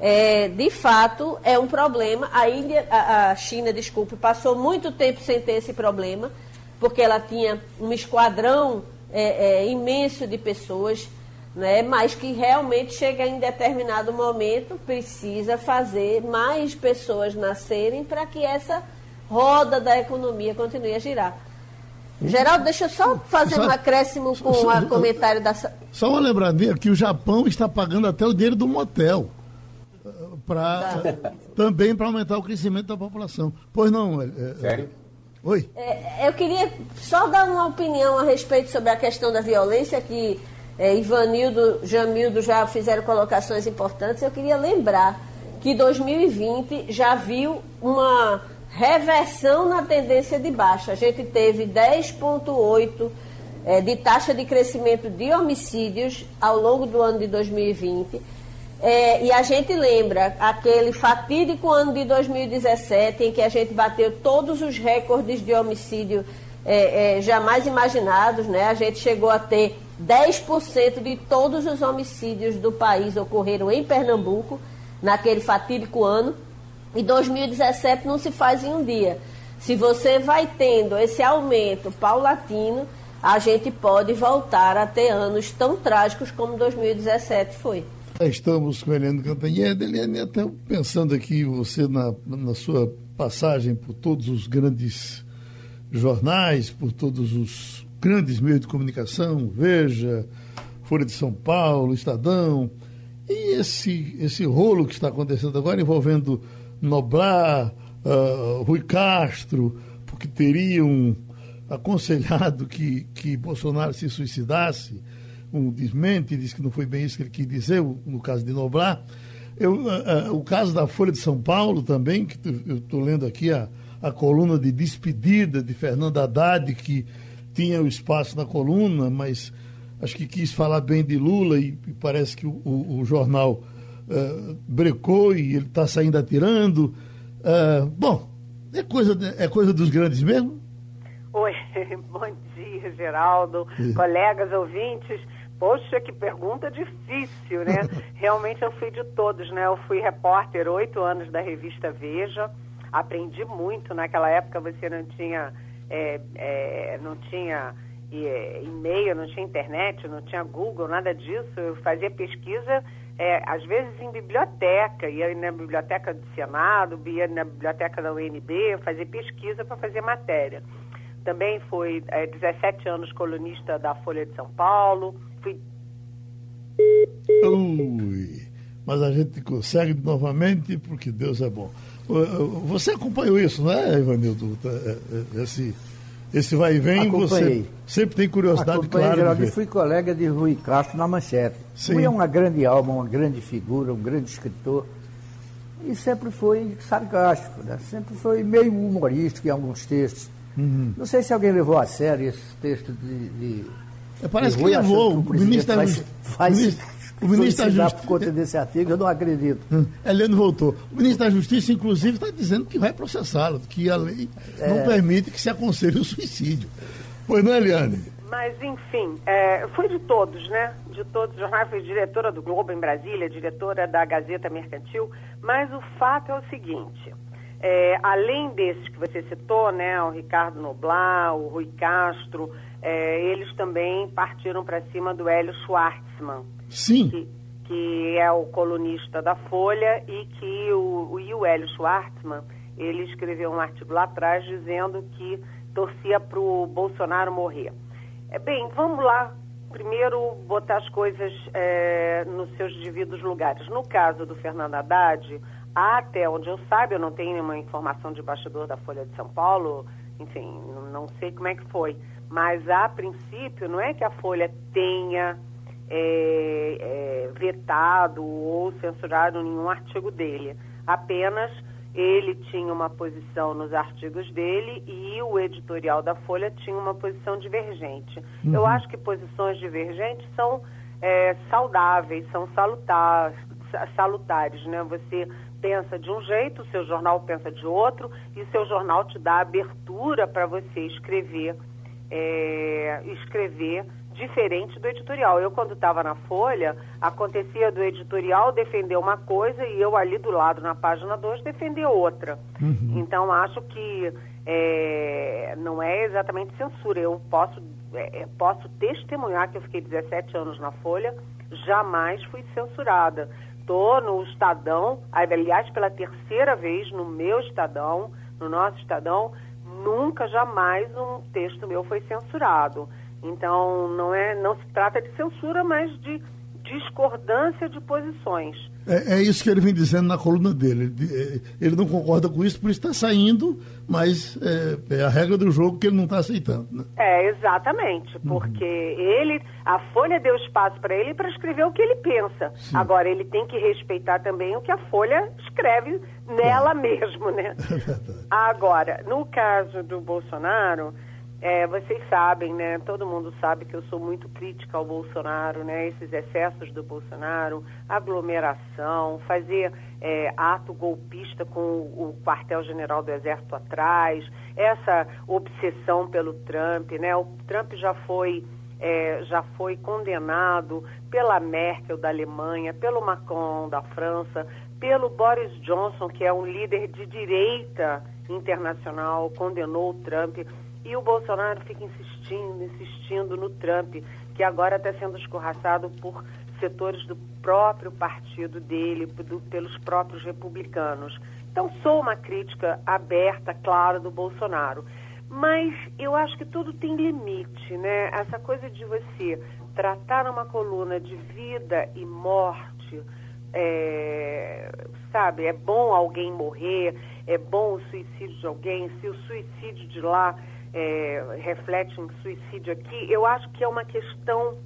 Speaker 6: é, de fato, é um problema. A, Índia, a, a China, desculpe, passou muito tempo sem ter esse problema, porque ela tinha um esquadrão é, é, imenso de pessoas, né, mas que realmente chega em determinado momento, precisa fazer mais pessoas nascerem para que essa roda da economia continue a girar. Geraldo, deixa eu só fazer só, um acréscimo com o comentário da.
Speaker 2: Só uma lembradinha que o Japão está pagando até o dinheiro do motel para também para aumentar o crescimento da população. Pois não? É, é,
Speaker 3: Sério?
Speaker 2: Oi.
Speaker 6: É, eu queria só dar uma opinião a respeito sobre a questão da violência que é, Ivanildo, Jamildo já fizeram colocações importantes. Eu queria lembrar que 2020 já viu uma reversão na tendência de baixa. A gente teve 10,8% é, de taxa de crescimento de homicídios ao longo do ano de 2020. É, e a gente lembra aquele fatídico ano de 2017 em que a gente bateu todos os recordes de homicídio é, é, jamais imaginados, né? A gente chegou a ter 10% de todos os homicídios do país ocorreram em Pernambuco naquele fatídico ano. E 2017 não se faz em um dia. Se você vai tendo esse aumento paulatino, a gente pode voltar a ter anos tão trágicos como 2017 foi.
Speaker 2: Estamos com Helene Cantanhede. Helene, até pensando aqui, você na, na sua passagem por todos os grandes jornais, por todos os grandes meios de comunicação, Veja, Folha de São Paulo, Estadão, e esse, esse rolo que está acontecendo agora envolvendo Noblar, uh, Rui Castro, porque teriam aconselhado que, que Bolsonaro se suicidasse, um desmente, disse que não foi bem isso que ele quis dizer, no caso de Noblar. Eu, uh, uh, o caso da Folha de São Paulo também, que eu estou lendo aqui a, a coluna de despedida de Fernando Haddad, que tinha o espaço na coluna, mas acho que quis falar bem de Lula e, e parece que o, o, o jornal uh, brecou e ele está saindo atirando. Uh, bom, é coisa, é coisa dos grandes mesmo?
Speaker 7: Oi, (laughs) bom dia, Geraldo, é. colegas ouvintes. Poxa, que pergunta difícil, né? (laughs) Realmente eu fui de todos, né? Eu fui repórter oito anos da revista Veja, aprendi muito. Naquela época você não tinha, é, é, não tinha é, e-mail, não tinha internet, não tinha Google, nada disso. Eu fazia pesquisa, é, às vezes em biblioteca, ia na biblioteca do Senado, ia na biblioteca da UNB, fazia pesquisa para fazer matéria. Também fui é, 17 anos colunista da Folha de São Paulo. Fui.
Speaker 2: Ui, mas a gente consegue novamente porque Deus é bom. Você acompanhou isso, não é, Ivanildo? Esse esse vai e vem, Acompanhei. você sempre tem curiosidade,
Speaker 4: Acompanhei,
Speaker 2: claro.
Speaker 4: Geraldo, fui colega de Rui Castro na Manchete. Sim. Rui é uma grande alma, uma grande figura, um grande escritor. E sempre foi sarcástico, né? sempre foi meio humorístico em alguns textos. Uhum. Não sei se alguém levou a sério esse texto de. de
Speaker 2: é, Parece de Rui, que levou. O, o ministro vai,
Speaker 4: vai, vai, o ministro da Justiça. por conta desse artigo, eu não acredito.
Speaker 2: Hum, Heleno voltou. O ministro da Justiça, inclusive, está dizendo que vai processá-lo, que a lei é... não permite que se aconselhe o suicídio. Pois não, Eliane?
Speaker 7: Mas, enfim, é, foi de todos, né? De todos os jornais. Fui diretora do Globo em Brasília, diretora da Gazeta Mercantil. Mas o fato é o seguinte: é, além desses que você citou, né? O Ricardo Noblar, o Rui Castro, é, eles também partiram para cima do Hélio Schwartzman.
Speaker 2: Sim.
Speaker 7: Que, que, é o colunista da Folha e que o, o, Hélio Schwartzman, ele escreveu um artigo lá atrás dizendo que torcia para o Bolsonaro morrer. É, bem, vamos lá. Primeiro, botar as coisas é, nos seus devidos lugares. No caso do Fernando Haddad, até onde eu saiba, eu não tenho nenhuma informação de bastidor da Folha de São Paulo, enfim, não sei como é que foi. Mas, a princípio, não é que a Folha tenha é, é, vetado ou censurado nenhum artigo dele. Apenas ele tinha uma posição nos artigos dele e o editorial da Folha tinha uma posição divergente. Uhum. Eu acho que posições divergentes são é, saudáveis, são salutares, salutares, né? Você pensa de um jeito, o seu jornal pensa de outro e seu jornal te dá abertura para você escrever, é, escrever diferente do editorial. Eu, quando estava na Folha, acontecia do editorial defender uma coisa e eu ali do lado, na página 2, defender outra. Uhum. Então, acho que é, não é exatamente censura. Eu posso, é, é posso testemunhar que eu fiquei 17 anos na Folha, jamais fui censurada. Estou no Estadão, aliás, pela terceira vez no meu Estadão, no nosso Estadão, nunca, jamais um texto meu foi censurado. Então, não, é, não se trata de censura, mas de discordância de posições.
Speaker 2: É, é, isso que ele vem dizendo na coluna dele. Ele, ele não concorda com isso, por isso está saindo, mas é, é, a regra do jogo que ele não está aceitando. Né?
Speaker 7: É, exatamente, uhum. porque uhum. ele, a Folha deu espaço para ele para escrever o que ele pensa. Sim. Agora, ele tem que respeitar também o que a Folha escreve nela mesmo, né? (laughs) É Agora, no caso do Bolsonaro, é, vocês sabem, né? Todo mundo sabe que eu sou muito crítica ao Bolsonaro, né? Esses excessos do Bolsonaro, aglomeração, fazer é, ato golpista com o quartel-general do Exército atrás, essa obsessão pelo Trump, né? O Trump já foi é, já foi condenado pela Merkel da Alemanha, pelo Macron da França, pelo Boris Johnson, que é um líder de direita internacional, condenou o Trump. E o Bolsonaro fica insistindo, insistindo no Trump, que agora está sendo escorraçado por setores do próprio partido dele, do, pelos próprios republicanos. Então, sou uma crítica aberta, claro, do Bolsonaro. Mas eu acho que tudo tem limite, né? Essa coisa de você tratar uma coluna de vida e morte, é, sabe, é bom alguém morrer, é bom o suicídio de alguém, se o suicídio de lá é, reflete um suicídio aqui, eu acho que é uma questão,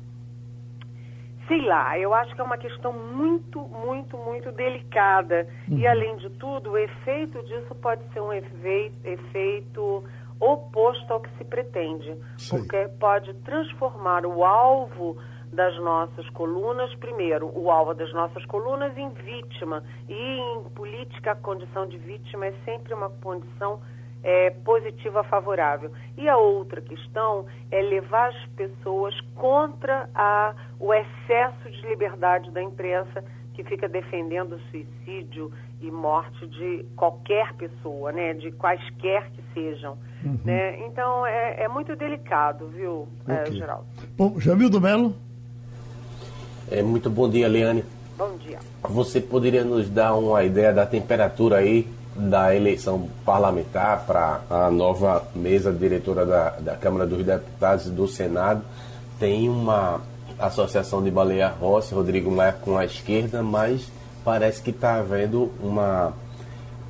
Speaker 7: sei lá, eu acho que é uma questão muito, muito, muito delicada. Uhum. E, além de tudo, o efeito disso pode ser um efeito, efeito oposto ao que se pretende, Sim. porque pode transformar o alvo das nossas colunas, primeiro, o alvo das nossas colunas em vítima. E em política, a condição de vítima é sempre uma condição é, positiva favorável. E a outra questão é levar as pessoas contra a, o excesso de liberdade da imprensa que fica defendendo o suicídio e morte de qualquer pessoa, né, de quaisquer que sejam. Uhum. Né? Então é, é, muito delicado, viu, é, okay. é, Geraldo?
Speaker 2: Bom, Jamil do Melo.
Speaker 3: É, muito bom dia, Leane.
Speaker 7: Bom dia.
Speaker 3: Você poderia nos dar uma ideia da temperatura aí da eleição parlamentar para a nova mesa diretora da, da Câmara dos Deputados e do Senado. Tem uma associação de Baleia Rossi, Rodrigo Maia com a esquerda, mas parece que está havendo uma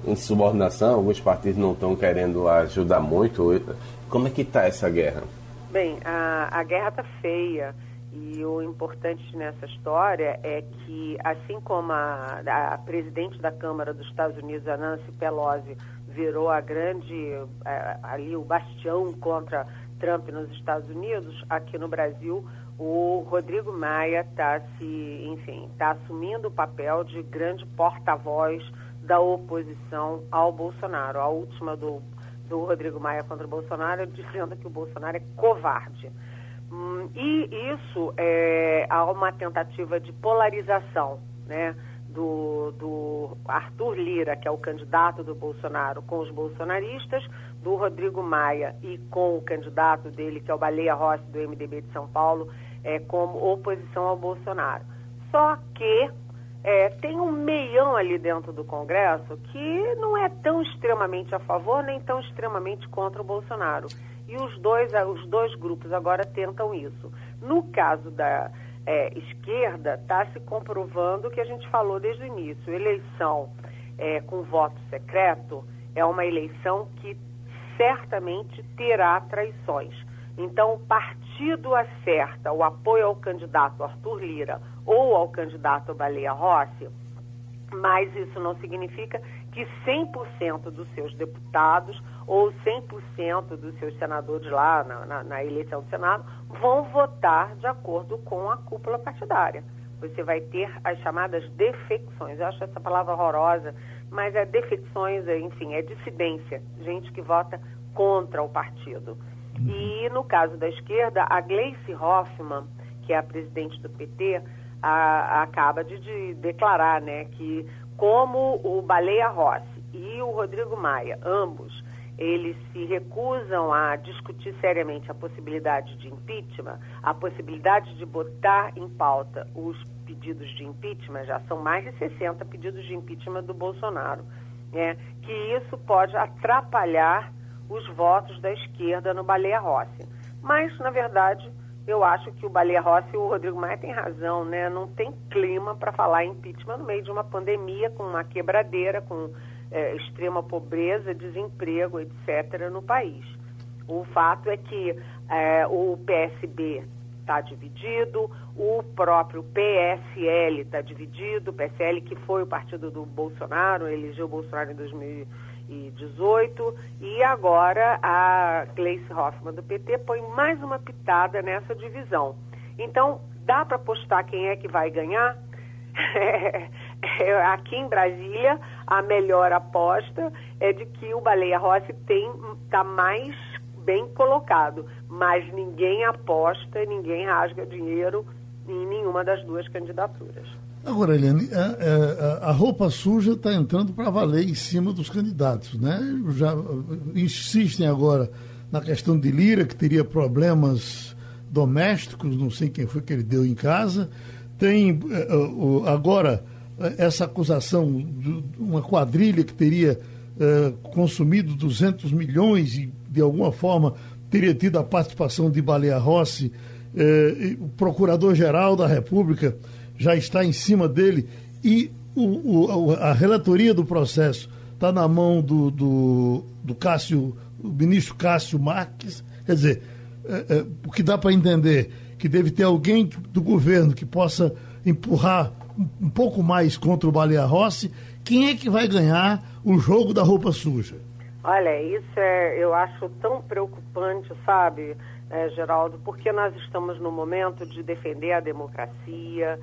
Speaker 3: insubordinação, alguns partidos não estão querendo ajudar muito. Como é que está essa guerra?
Speaker 7: Bem, a, a guerra está feia. E o importante nessa história é que, assim como a, a, presidente da Câmara dos Estados Unidos, a Nancy Pelosi, virou a grande, é, ali o bastião contra Trump nos Estados Unidos, aqui no Brasil, o Rodrigo Maia está se, enfim, está assumindo o papel de grande porta-voz da oposição ao Bolsonaro. A última do, do Rodrigo Maia contra o Bolsonaro (laughs) dizendo que o Bolsonaro é covarde. Hum, e isso é, há uma tentativa de polarização, né? Do, do Arthur Lira, que é o candidato do Bolsonaro, com os bolsonaristas, do Rodrigo Maia e com o candidato dele, que é o Baleia Rossi, do MDB de São Paulo, é, como oposição ao Bolsonaro. Só que é, tem um meião ali dentro do Congresso que não é tão extremamente a favor nem tão extremamente contra o Bolsonaro. E os dois, eh, os dois grupos agora tentam isso. No caso da é, esquerda, está se comprovando o que a gente falou desde o início. Eleição é, com voto secreto é uma eleição que certamente terá traições. Então, o partido acerta o apoio ao candidato Arthur Lira ou ao candidato Baleia Rossi, mas isso não significa que 100% dos seus deputados ou 100% dos seus senadores lá na, na, na, eleição do Senado vão votar de acordo com a cúpula partidária. Você vai ter as chamadas defecções. Eu acho essa palavra horrorosa, mas é defecções, é, enfim, é dissidência, gente que vota contra o partido. E no caso da esquerda, a Gleice Hoffmann, que é a presidente do PT, a, a, acaba de, de declarar né, que como o Baleia Rossi e o Rodrigo Maia, ambos, eles se recusam a discutir seriamente a possibilidade de impeachment, a possibilidade de botar em pauta os pedidos de impeachment, já são mais de 60 pedidos de impeachment do Bolsonaro, né, que isso pode atrapalhar os votos da esquerda no Baleia Rossi. Mas, na verdade, eu acho que o Baleia Rossi e o Rodrigo Maia têm razão, né? Não tem clima para falar impeachment no meio de uma pandemia, com uma quebradeira, com é, extrema pobreza, desemprego, etc., no país. O fato é que é, o PSB está dividido, o próprio PSL está dividido, o PSL que foi o partido do Bolsonaro, elegeu o Bolsonaro em 2018, e agora a Gleice Hoffmann do PT põe mais uma pitada nessa divisão. Então, dá para apostar quem é que vai ganhar? (laughs) Aqui em Brasília, a melhor aposta é de que o Baleia Rossi está mais bem colocado, mas ninguém aposta, ninguém rasga dinheiro em nenhuma das duas candidaturas.
Speaker 2: Agora, Eliane, a, é, é, a, roupa suja está entrando para valer em cima dos candidatos, né? Já insistem agora na questão de Lira, que teria problemas domésticos, não sei quem foi que ele deu em casa. Tem é, agora essa acusação de uma quadrilha que teria consumido 200 milhões e de alguma forma teria tido a participação de Baleia Rossi, eh, o Procurador-Geral da República já está em cima dele e o, o, a relatoria do processo está na mão do, do, do Cássio, o ministro Cássio Marques. Quer dizer, eh, eh, o que dá para entender que deve ter alguém do governo que possa empurrar um, um pouco mais contra o Baleia Rossi. Quem é que vai ganhar o jogo da roupa suja?
Speaker 7: Olha, isso é, eu acho tão preocupante, sabe, é, Geraldo, porque nós estamos no momento de defender a democracia,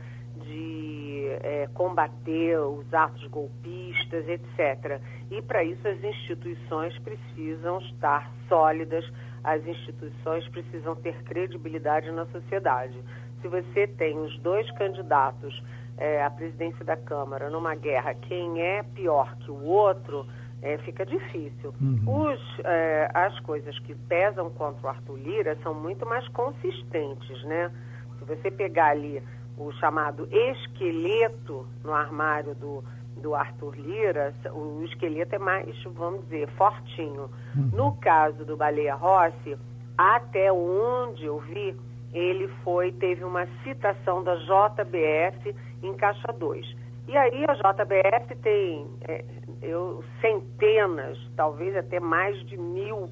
Speaker 7: de é, combater os atos golpistas, etc. E para isso as instituições precisam estar sólidas, as instituições precisam ter credibilidade na sociedade. Se você tem os dois candidatos é, à presidência da Câmara numa guerra, quem é pior que o outro é, fica difícil. Uhum. Os, é, as coisas que pesam contra o Arthur Lira são muito mais consistentes, né? Se você pegar ali o chamado esqueleto no armário do, do Arthur Lira, o esqueleto é mais, vamos dizer, fortinho. Uhum. No caso do Baleia Rossi, até onde eu vi, ele foi, teve uma citação da JBF em Caixa 2. E aí a JBF tem é, eu, centenas, talvez até mais de mil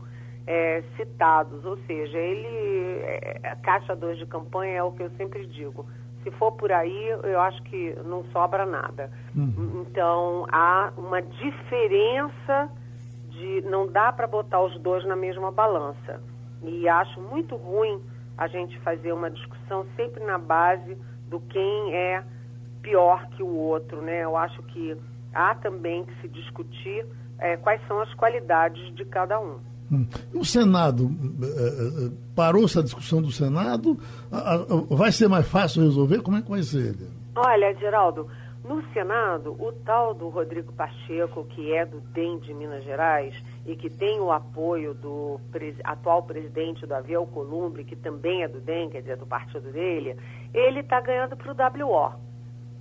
Speaker 7: é, citados. Ou seja, ele, é, a Caixa 2 de campanha é o que eu sempre digo. Se for por aí, eu acho que não sobra nada. Uhum. Então, há uma diferença de. Não dá para botar os dois na mesma balança. E acho muito ruim a gente fazer uma discussão sempre na base do quem é pior que o outro, né? Eu acho que há também que se discutir é, quais são as qualidades de cada um.
Speaker 2: O Senado, eh, eh, parou essa discussão do Senado? Vai ser mais fácil resolver? Como é que vai ser?
Speaker 7: Olha, Geraldo, no Senado, o tal do Rodrigo Pacheco, que é do DEM de Minas Gerais e que tem o apoio do atual presidente do Avião Columbre, que também é do DEM, quer dizer, do partido dele, ele está ganhando para o WO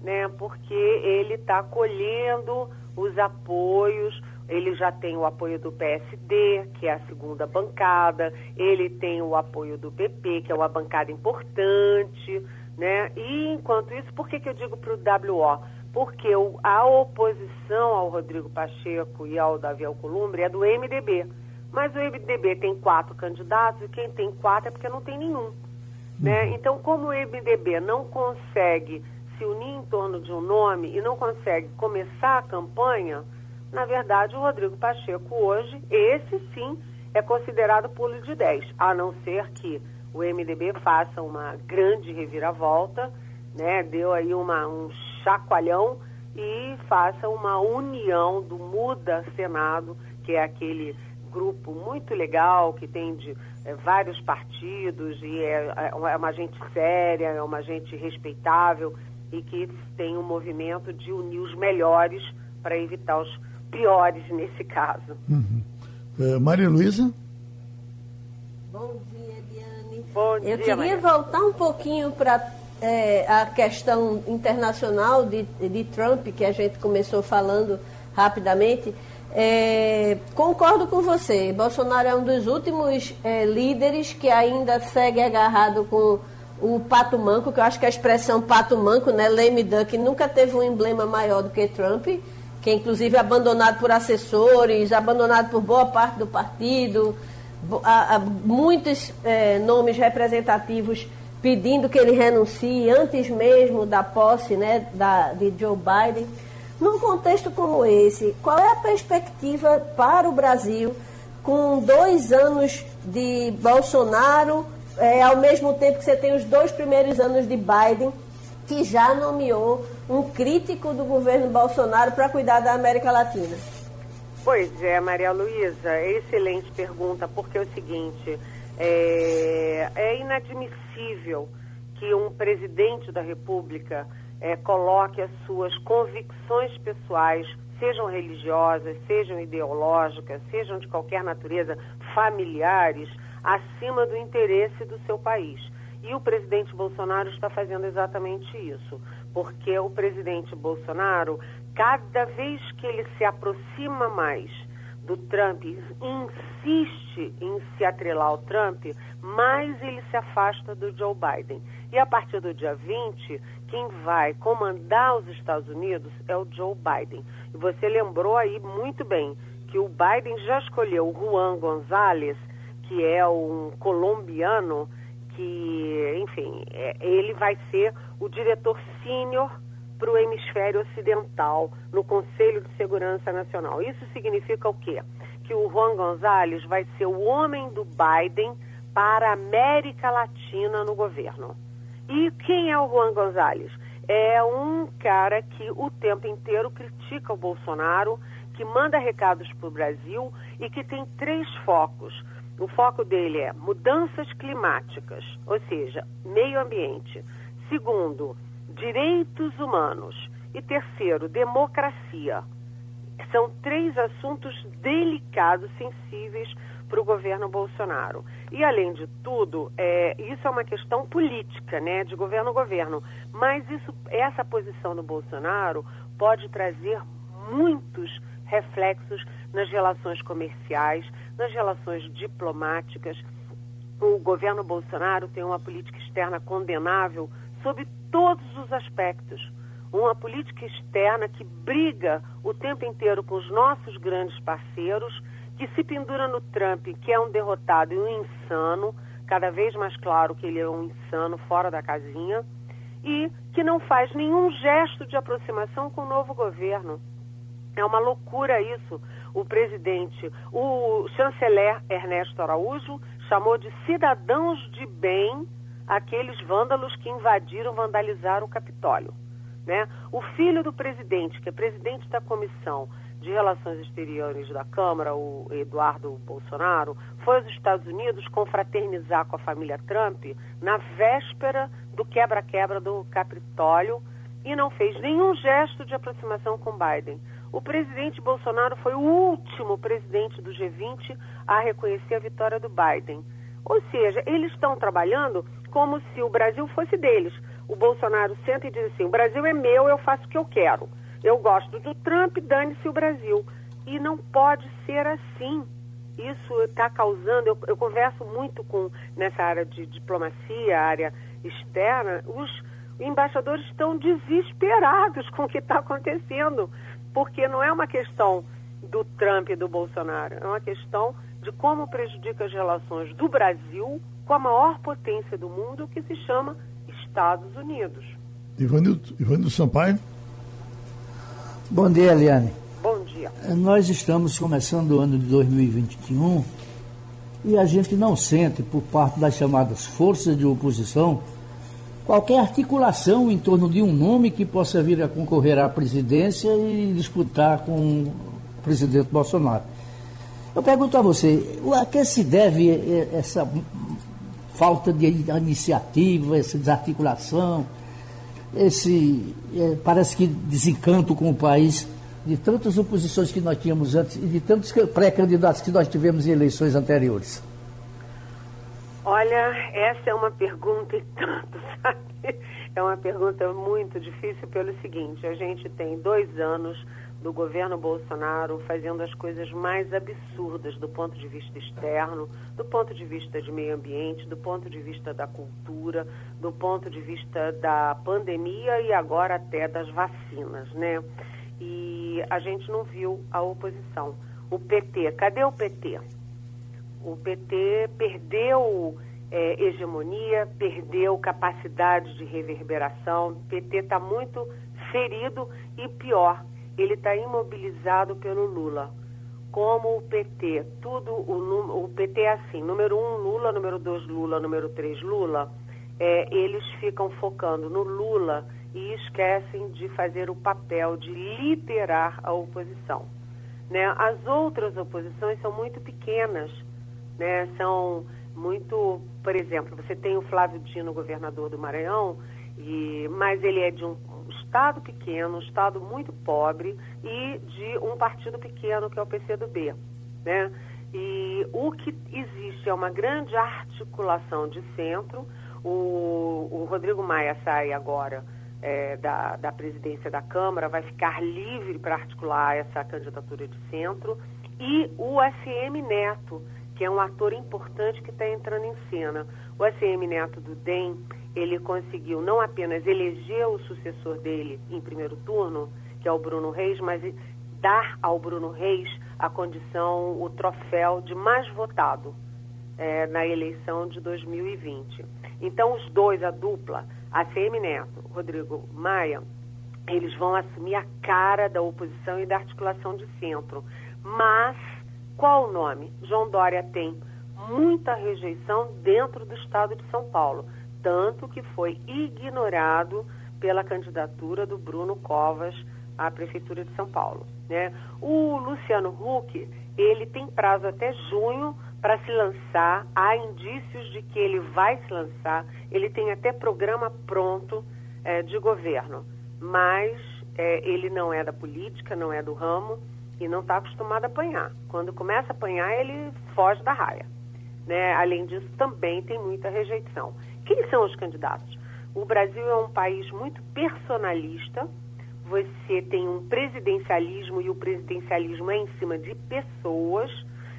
Speaker 7: né? Porque ele está colhendo os apoios, ele já tem o apoio do PSD, que é a segunda bancada, ele tem o apoio do PP, que é uma bancada importante, né? E enquanto isso, por que, que eu digo para o WO? Porque o, a oposição ao Rodrigo Pacheco e ao Davi Alcolumbre é do MDB. Mas o MDB tem quatro candidatos e quem tem quatro é porque não tem nenhum. Né? Uhum. Então, como o MDB não consegue se unir em torno de um nome e não consegue começar a campanha, na verdade, o Rodrigo Pacheco hoje, esse sim, é considerado pulo de 10, a não ser que o MDB faça uma grande reviravolta, né, deu aí uma, um chacoalhão e faça uma união do Muda Senado, que é aquele grupo muito legal que tem de é, vários partidos e é, é uma gente séria, é uma gente respeitável e que tem um movimento de unir os melhores para evitar os piores nesse caso.
Speaker 2: Uhum. É, Maria Luísa?
Speaker 6: Bom dia, Eliane.
Speaker 7: Bom
Speaker 6: Eu
Speaker 7: dia,
Speaker 6: queria
Speaker 7: Maria.
Speaker 6: voltar um pouquinho para é, a questão internacional de, de Trump, que a gente começou falando rapidamente. É, concordo com você. Bolsonaro é um dos últimos é, líderes que ainda segue agarrado com o pato manco, que eu acho que a expressão pato manco, né, lame duck, nunca teve um emblema maior do que Trump, que é inclusive abandonado por assessores, abandonado por boa parte do partido, a, a, muitos é, nomes representativos pedindo que ele renuncie antes mesmo da posse né, da, de Joe Biden. Num contexto como esse, qual é a perspectiva para o Brasil com dois anos de Bolsonaro, é, ao mesmo tempo que você tem os dois primeiros anos de Biden, que já nomeou um crítico do governo Bolsonaro para cuidar da América Latina?
Speaker 7: Pois é, Maria Luísa, excelente pergunta, porque é o seguinte, é, é inadmissível que um presidente da República é, coloque as suas convicções pessoais, sejam religiosas, sejam ideológicas, sejam de qualquer natureza, familiares, acima do interesse do seu país. E o presidente Bolsonaro está fazendo exatamente isso, porque o presidente Bolsonaro, cada vez que ele se aproxima mais do Trump, insiste em se atrelar ao Trump, mais ele se afasta do Joe Biden. E a partir do dia 20, quem vai comandar os Estados Unidos é o Joe Biden. E você lembrou aí muito bem que o Biden já escolheu o Juan González, que é um colombiano que, enfim, é, ele vai ser o diretor sênior para o hemisfério ocidental no Conselho de Segurança Nacional. Isso significa o quê? Que o Juan González vai ser o homem do Biden para a América Latina no governo. E quem é o Juan González? É um cara que o tempo inteiro critica o Bolsonaro, que manda recados para o Brasil e que tem três focos. O foco dele é mudanças climáticas, ou seja, meio ambiente. Segundo, direitos humanos. E terceiro, democracia. São três assuntos delicados, sensíveis para o governo Bolsonaro. E, além de tudo, é, isso é uma questão política, né, de governo a governo. Mas isso, essa posição do Bolsonaro pode trazer muitos reflexos nas relações comerciais, nas relações diplomáticas. O governo Bolsonaro tem uma política externa condenável sob todos os aspectos. Uma política externa que briga o tempo inteiro com os nossos grandes parceiros, que se pendura no Trump, que é um derrotado e um insano, cada vez mais claro que ele é um insano fora da casinha, e que não faz nenhum gesto de aproximação com o novo governo. É uma loucura isso. O presidente, o chanceler Ernesto Araújo, chamou de cidadãos de bem aqueles vândalos que invadiram, vandalizaram o Capitólio. Né? O filho do presidente, que é presidente da Comissão de Relações Exteriores da Câmara, o Eduardo Bolsonaro, foi aos Estados Unidos confraternizar com a família Trump na véspera do quebra-quebra do Capitólio e não fez nenhum gesto de aproximação com Biden. O presidente Bolsonaro foi o último presidente do G20 a reconhecer a vitória do Biden. Ou seja, eles estão trabalhando como se o Brasil fosse deles. O Bolsonaro senta e diz assim: o Brasil é meu, eu faço o que eu quero. Eu gosto do Trump, dane-se o Brasil. E não pode ser assim. Isso está causando. Eu, eu, converso muito com nessa área de diplomacia, área externa. Os embaixadores estão desesperados (laughs) com o que está acontecendo porque não é uma questão do Trump e do Bolsonaro, é uma questão de como prejudica as relações do Brasil com a maior potência do mundo, que se chama Estados Unidos.
Speaker 2: Ivanildo, Ivanildo Sampaio.
Speaker 4: Bom dia, Eliane.
Speaker 7: Bom dia.
Speaker 4: Nós estamos começando o ano de 2021 e a gente não sente, por parte das chamadas forças de oposição, qualquer articulação em torno de um nome que possa vir a concorrer à presidência e disputar com o presidente Bolsonaro. Eu pergunto a você, a que se deve essa falta de iniciativa, essa desarticulação, esse é, parece que desencanto com o país de tantas oposições que nós tínhamos antes e de tantos pré-candidatos que nós tivemos em eleições anteriores?
Speaker 7: Olha, essa é uma pergunta e tanto, (laughs) sabe? É uma pergunta muito difícil pelo seguinte: a gente tem dois anos do governo Bolsonaro fazendo as coisas mais absurdas do ponto de vista externo, do ponto de vista de meio ambiente, do ponto de vista da cultura, do ponto de vista da pandemia e agora até das vacinas, né? E a gente não viu a oposição. O PT, cadê o PT? O PT perdeu é, hegemonia, perdeu capacidade de reverberação. O PT está muito ferido e pior, ele está imobilizado pelo Lula. Como o PT, tudo o, o PT é assim, número um Lula, número dois Lula, número três Lula, é, eles ficam focando no Lula e esquecem de fazer o papel de liderar a oposição. Né? As outras oposições são muito pequenas, né? são muito, por exemplo, você tem o Flávio Dino, governador do Maranhão, e, mas ele é de um estado pequeno, um estado muito pobre e de um partido pequeno que é o PCdoB, né? E o que existe é uma grande articulação de centro. O, o Rodrigo Maia sai agora é, da, da presidência da Câmara, vai ficar livre para articular essa candidatura de centro. E o SM Neto, que é um ator importante que está entrando em cena. O SM Neto do DEM ele conseguiu não apenas eleger o sucessor dele em primeiro turno, que é o Bruno Reis, mas dar ao Bruno Reis a condição, o troféu de mais votado é, na eleição de 2020. Então, os dois, a dupla, ACM Neto, Rodrigo Maia, eles vão assumir a cara da oposição e da articulação de centro. Mas, qual o nome? João Dória tem muita rejeição dentro do estado de São Paulo tanto que foi ignorado pela candidatura do Bruno Covas à Prefeitura de São Paulo. Né? O Luciano Huck, ele tem prazo até junho para se lançar, há indícios de que ele vai se lançar, ele tem até programa pronto é, de governo, mas é, ele não é da política, não é do ramo e não está acostumado a apanhar. Quando começa a apanhar, ele foge da raia. Né? Além disso, também tem muita rejeição. Quem são os candidatos? O Brasil é um país muito personalista. Você tem um presidencialismo e o presidencialismo é em cima de pessoas.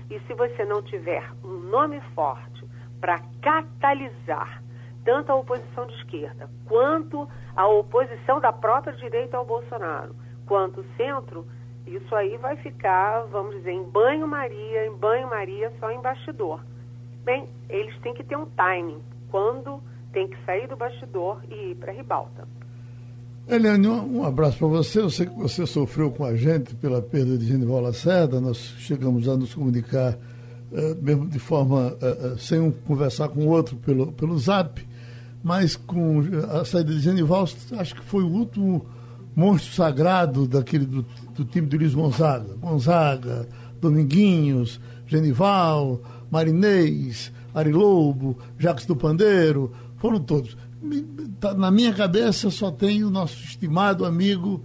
Speaker 7: E se você não tiver um nome forte para catalisar tanto a oposição de esquerda quanto a oposição da própria direita ao Bolsonaro, quanto o centro, isso aí vai ficar, vamos dizer, em banho-maria, em banho-maria, só em bastidor. Bem, eles têm que ter um timing quando tem que sair do bastidor e ir para a ribalta.
Speaker 2: Eliane, um abraço para você. Eu sei que você sofreu com a gente pela perda de Genival Lacerda. Nós chegamos a nos comunicar, uh, mesmo de forma, uh, uh, sem um conversar com o outro pelo, pelo zap, mas com a saída de Genival, acho que foi o último monstro sagrado daquele do, do time do Luiz Gonzaga. Gonzaga, Dominguinhos, Genival, Marinês, Ari Lobo, Jacques do Pandeiro, foram todos. Tá, na minha cabeça só tem o nosso estimado amigo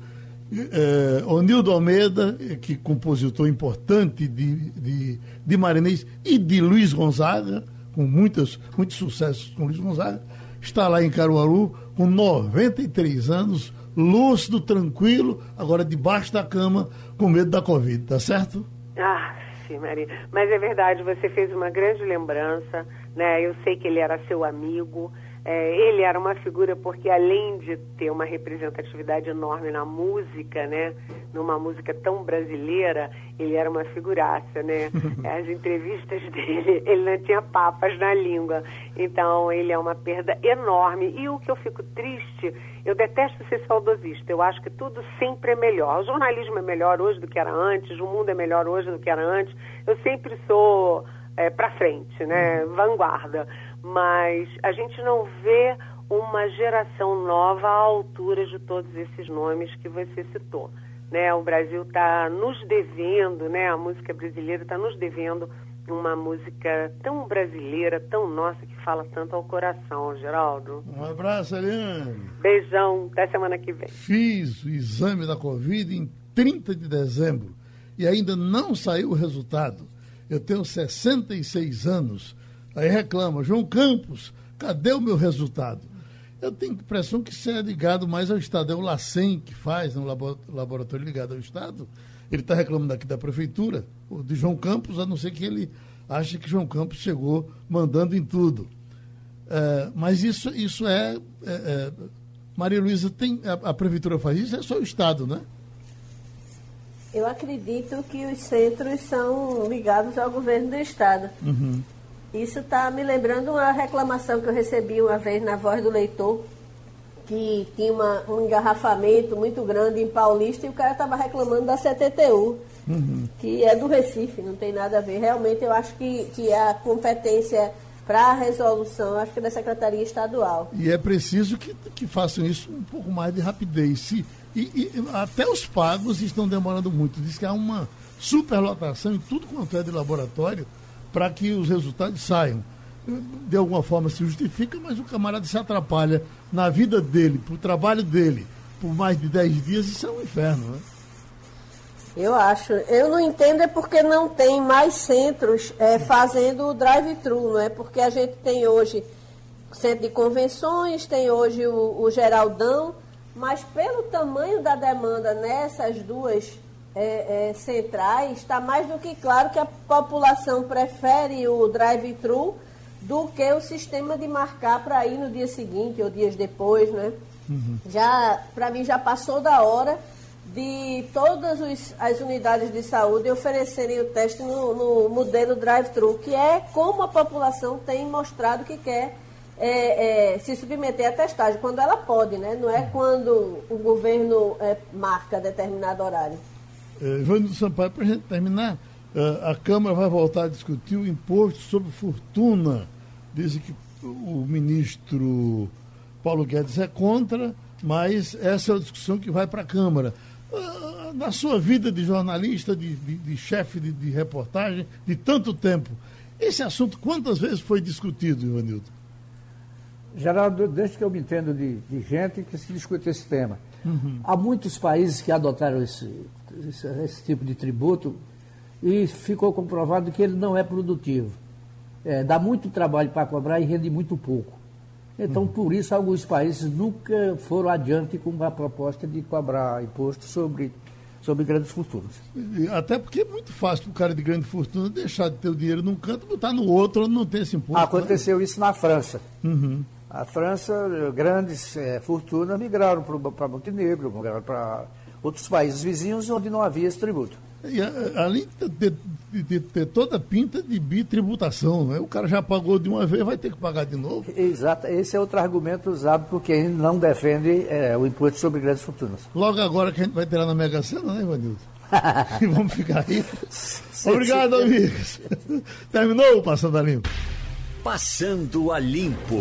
Speaker 2: eh, Onildo Almeida, que é compositor importante de, de, de Marinês e de Luiz Gonzaga, com muitos, muitos sucessos com Luiz Gonzaga, está lá em Caruaru com 93 anos, lúcido, tranquilo, agora debaixo da cama, com medo da Covid, tá certo?
Speaker 7: Ah, sim, Maria. Mas é verdade, você fez uma grande lembrança, né? Eu sei que ele era seu amigo. É, ele era uma figura porque além de ter uma representatividade enorme na música, né, numa música tão brasileira, ele era uma figuraça, né? (laughs) As entrevistas dele, ele não tinha papas na língua. Então, ele é uma perda enorme. E o que eu fico triste, eu detesto ser saudosista. Eu acho que tudo sempre é melhor. O jornalismo é melhor hoje do que era antes, o mundo é melhor hoje do que era antes. Eu sempre sou é, para frente, né? Vanguarda mas a gente não vê uma geração nova à altura de todos esses nomes que você citou. Né? O Brasil está nos devendo, né? a música brasileira está nos devendo uma música tão brasileira, tão nossa, que fala tanto ao coração, Geraldo.
Speaker 2: Um abraço, Eliane.
Speaker 7: Beijão, até semana que vem.
Speaker 2: Fiz o exame da Covid em 30 de dezembro e ainda não saiu o resultado. Eu tenho 66 anos Aí reclama, João Campos, cadê o meu resultado? Eu tenho a impressão que isso é ligado mais ao Estado. É o LACEN que faz, né, um laboratório ligado ao Estado. Ele está reclamando aqui da prefeitura, de João Campos, a não ser que ele ache que João Campos chegou mandando em tudo. É, mas isso, isso é, é, é Maria Luísa, tem, a, a, prefeitura faz isso, é só o Estado, né?
Speaker 6: Eu acredito que os centros são ligados ao governo do Estado. Uhum. Isso está me lembrando uma reclamação que eu recebi uma vez na voz do leitor, que tinha uma, um engarrafamento muito grande em Paulista e o cara estava reclamando da CTTU, uhum. que é do Recife, não tem nada a ver. Realmente eu acho que, que a competência para a resolução, acho que é da Secretaria Estadual.
Speaker 2: E é preciso que, que façam isso um pouco mais de rapidez. Se, e, e, até os pagos estão demorando muito. Diz que há uma superlotação em tudo quanto é de laboratório para que os resultados saiam. De alguma forma se justifica, mas o camarada se atrapalha na vida dele, para o trabalho dele, por mais de 10 dias, isso é um inferno, né?
Speaker 6: Eu acho. Eu não entendo é porque não tem mais centros é, fazendo o drive-thru, não é? Porque a gente tem hoje centro de convenções, tem hoje o, o Geraldão, mas pelo tamanho da demanda nessas duas é, é, centrais, está mais do que claro que a população prefere o drive-thru do que o sistema de marcar para ir no dia seguinte ou dias depois, né? Uhum. Já, para mim, já passou da hora de todas os, as unidades de saúde oferecerem o teste no, no modelo drive-thru, que é como a população tem mostrado que quer é, é, se submeter à testagem, quando ela pode, né? não é quando o governo é, marca determinado horário.
Speaker 2: É, Sampaio, para a gente terminar, é, a Câmara vai voltar a discutir o imposto sobre fortuna. Dizem que o ministro Paulo Guedes é contra, mas essa é a discussão que vai para a Câmara na sua vida de jornalista, de, de, de chefe de, de, reportagem, de tanto tempo, esse assunto quantas vezes foi discutido, Ivanildo?
Speaker 4: Geraldo, desde que eu me entendo de, de gente que se discute esse tema. Uhum. Há muitos países que adotaram esse, esse, esse, tipo de tributo e ficou comprovado que ele não é produtivo. É, dá muito trabalho para cobrar e rende muito pouco. Então, uhum. por isso, alguns países nunca foram adiante com a proposta de cobrar imposto sobre sobre grandes fortunas.
Speaker 2: Até porque é muito fácil para o cara de grande fortuna deixar de ter o dinheiro num canto e botar no outro onde não tem esse imposto.
Speaker 4: Aconteceu né? isso na França. Uhum. A França, grandes é, fortunas migraram para Montenegro, migraram para outros países vizinhos onde não havia esse tributo.
Speaker 2: E, além de, de, de, ter toda a pinta de bitributação, né? o cara já pagou de uma vez, vai ter que pagar de novo.
Speaker 4: Exato, esse é outro argumento usado por quem não defende é, o imposto sobre grandes fortunas.
Speaker 2: Logo agora que a gente vai ter lá na Mega Sena, né, Ivanildo? (laughs) e vamos ficar aí. Obrigado, amigos. (laughs) Terminou o Passando a Limpo.
Speaker 1: Passando a Limpo.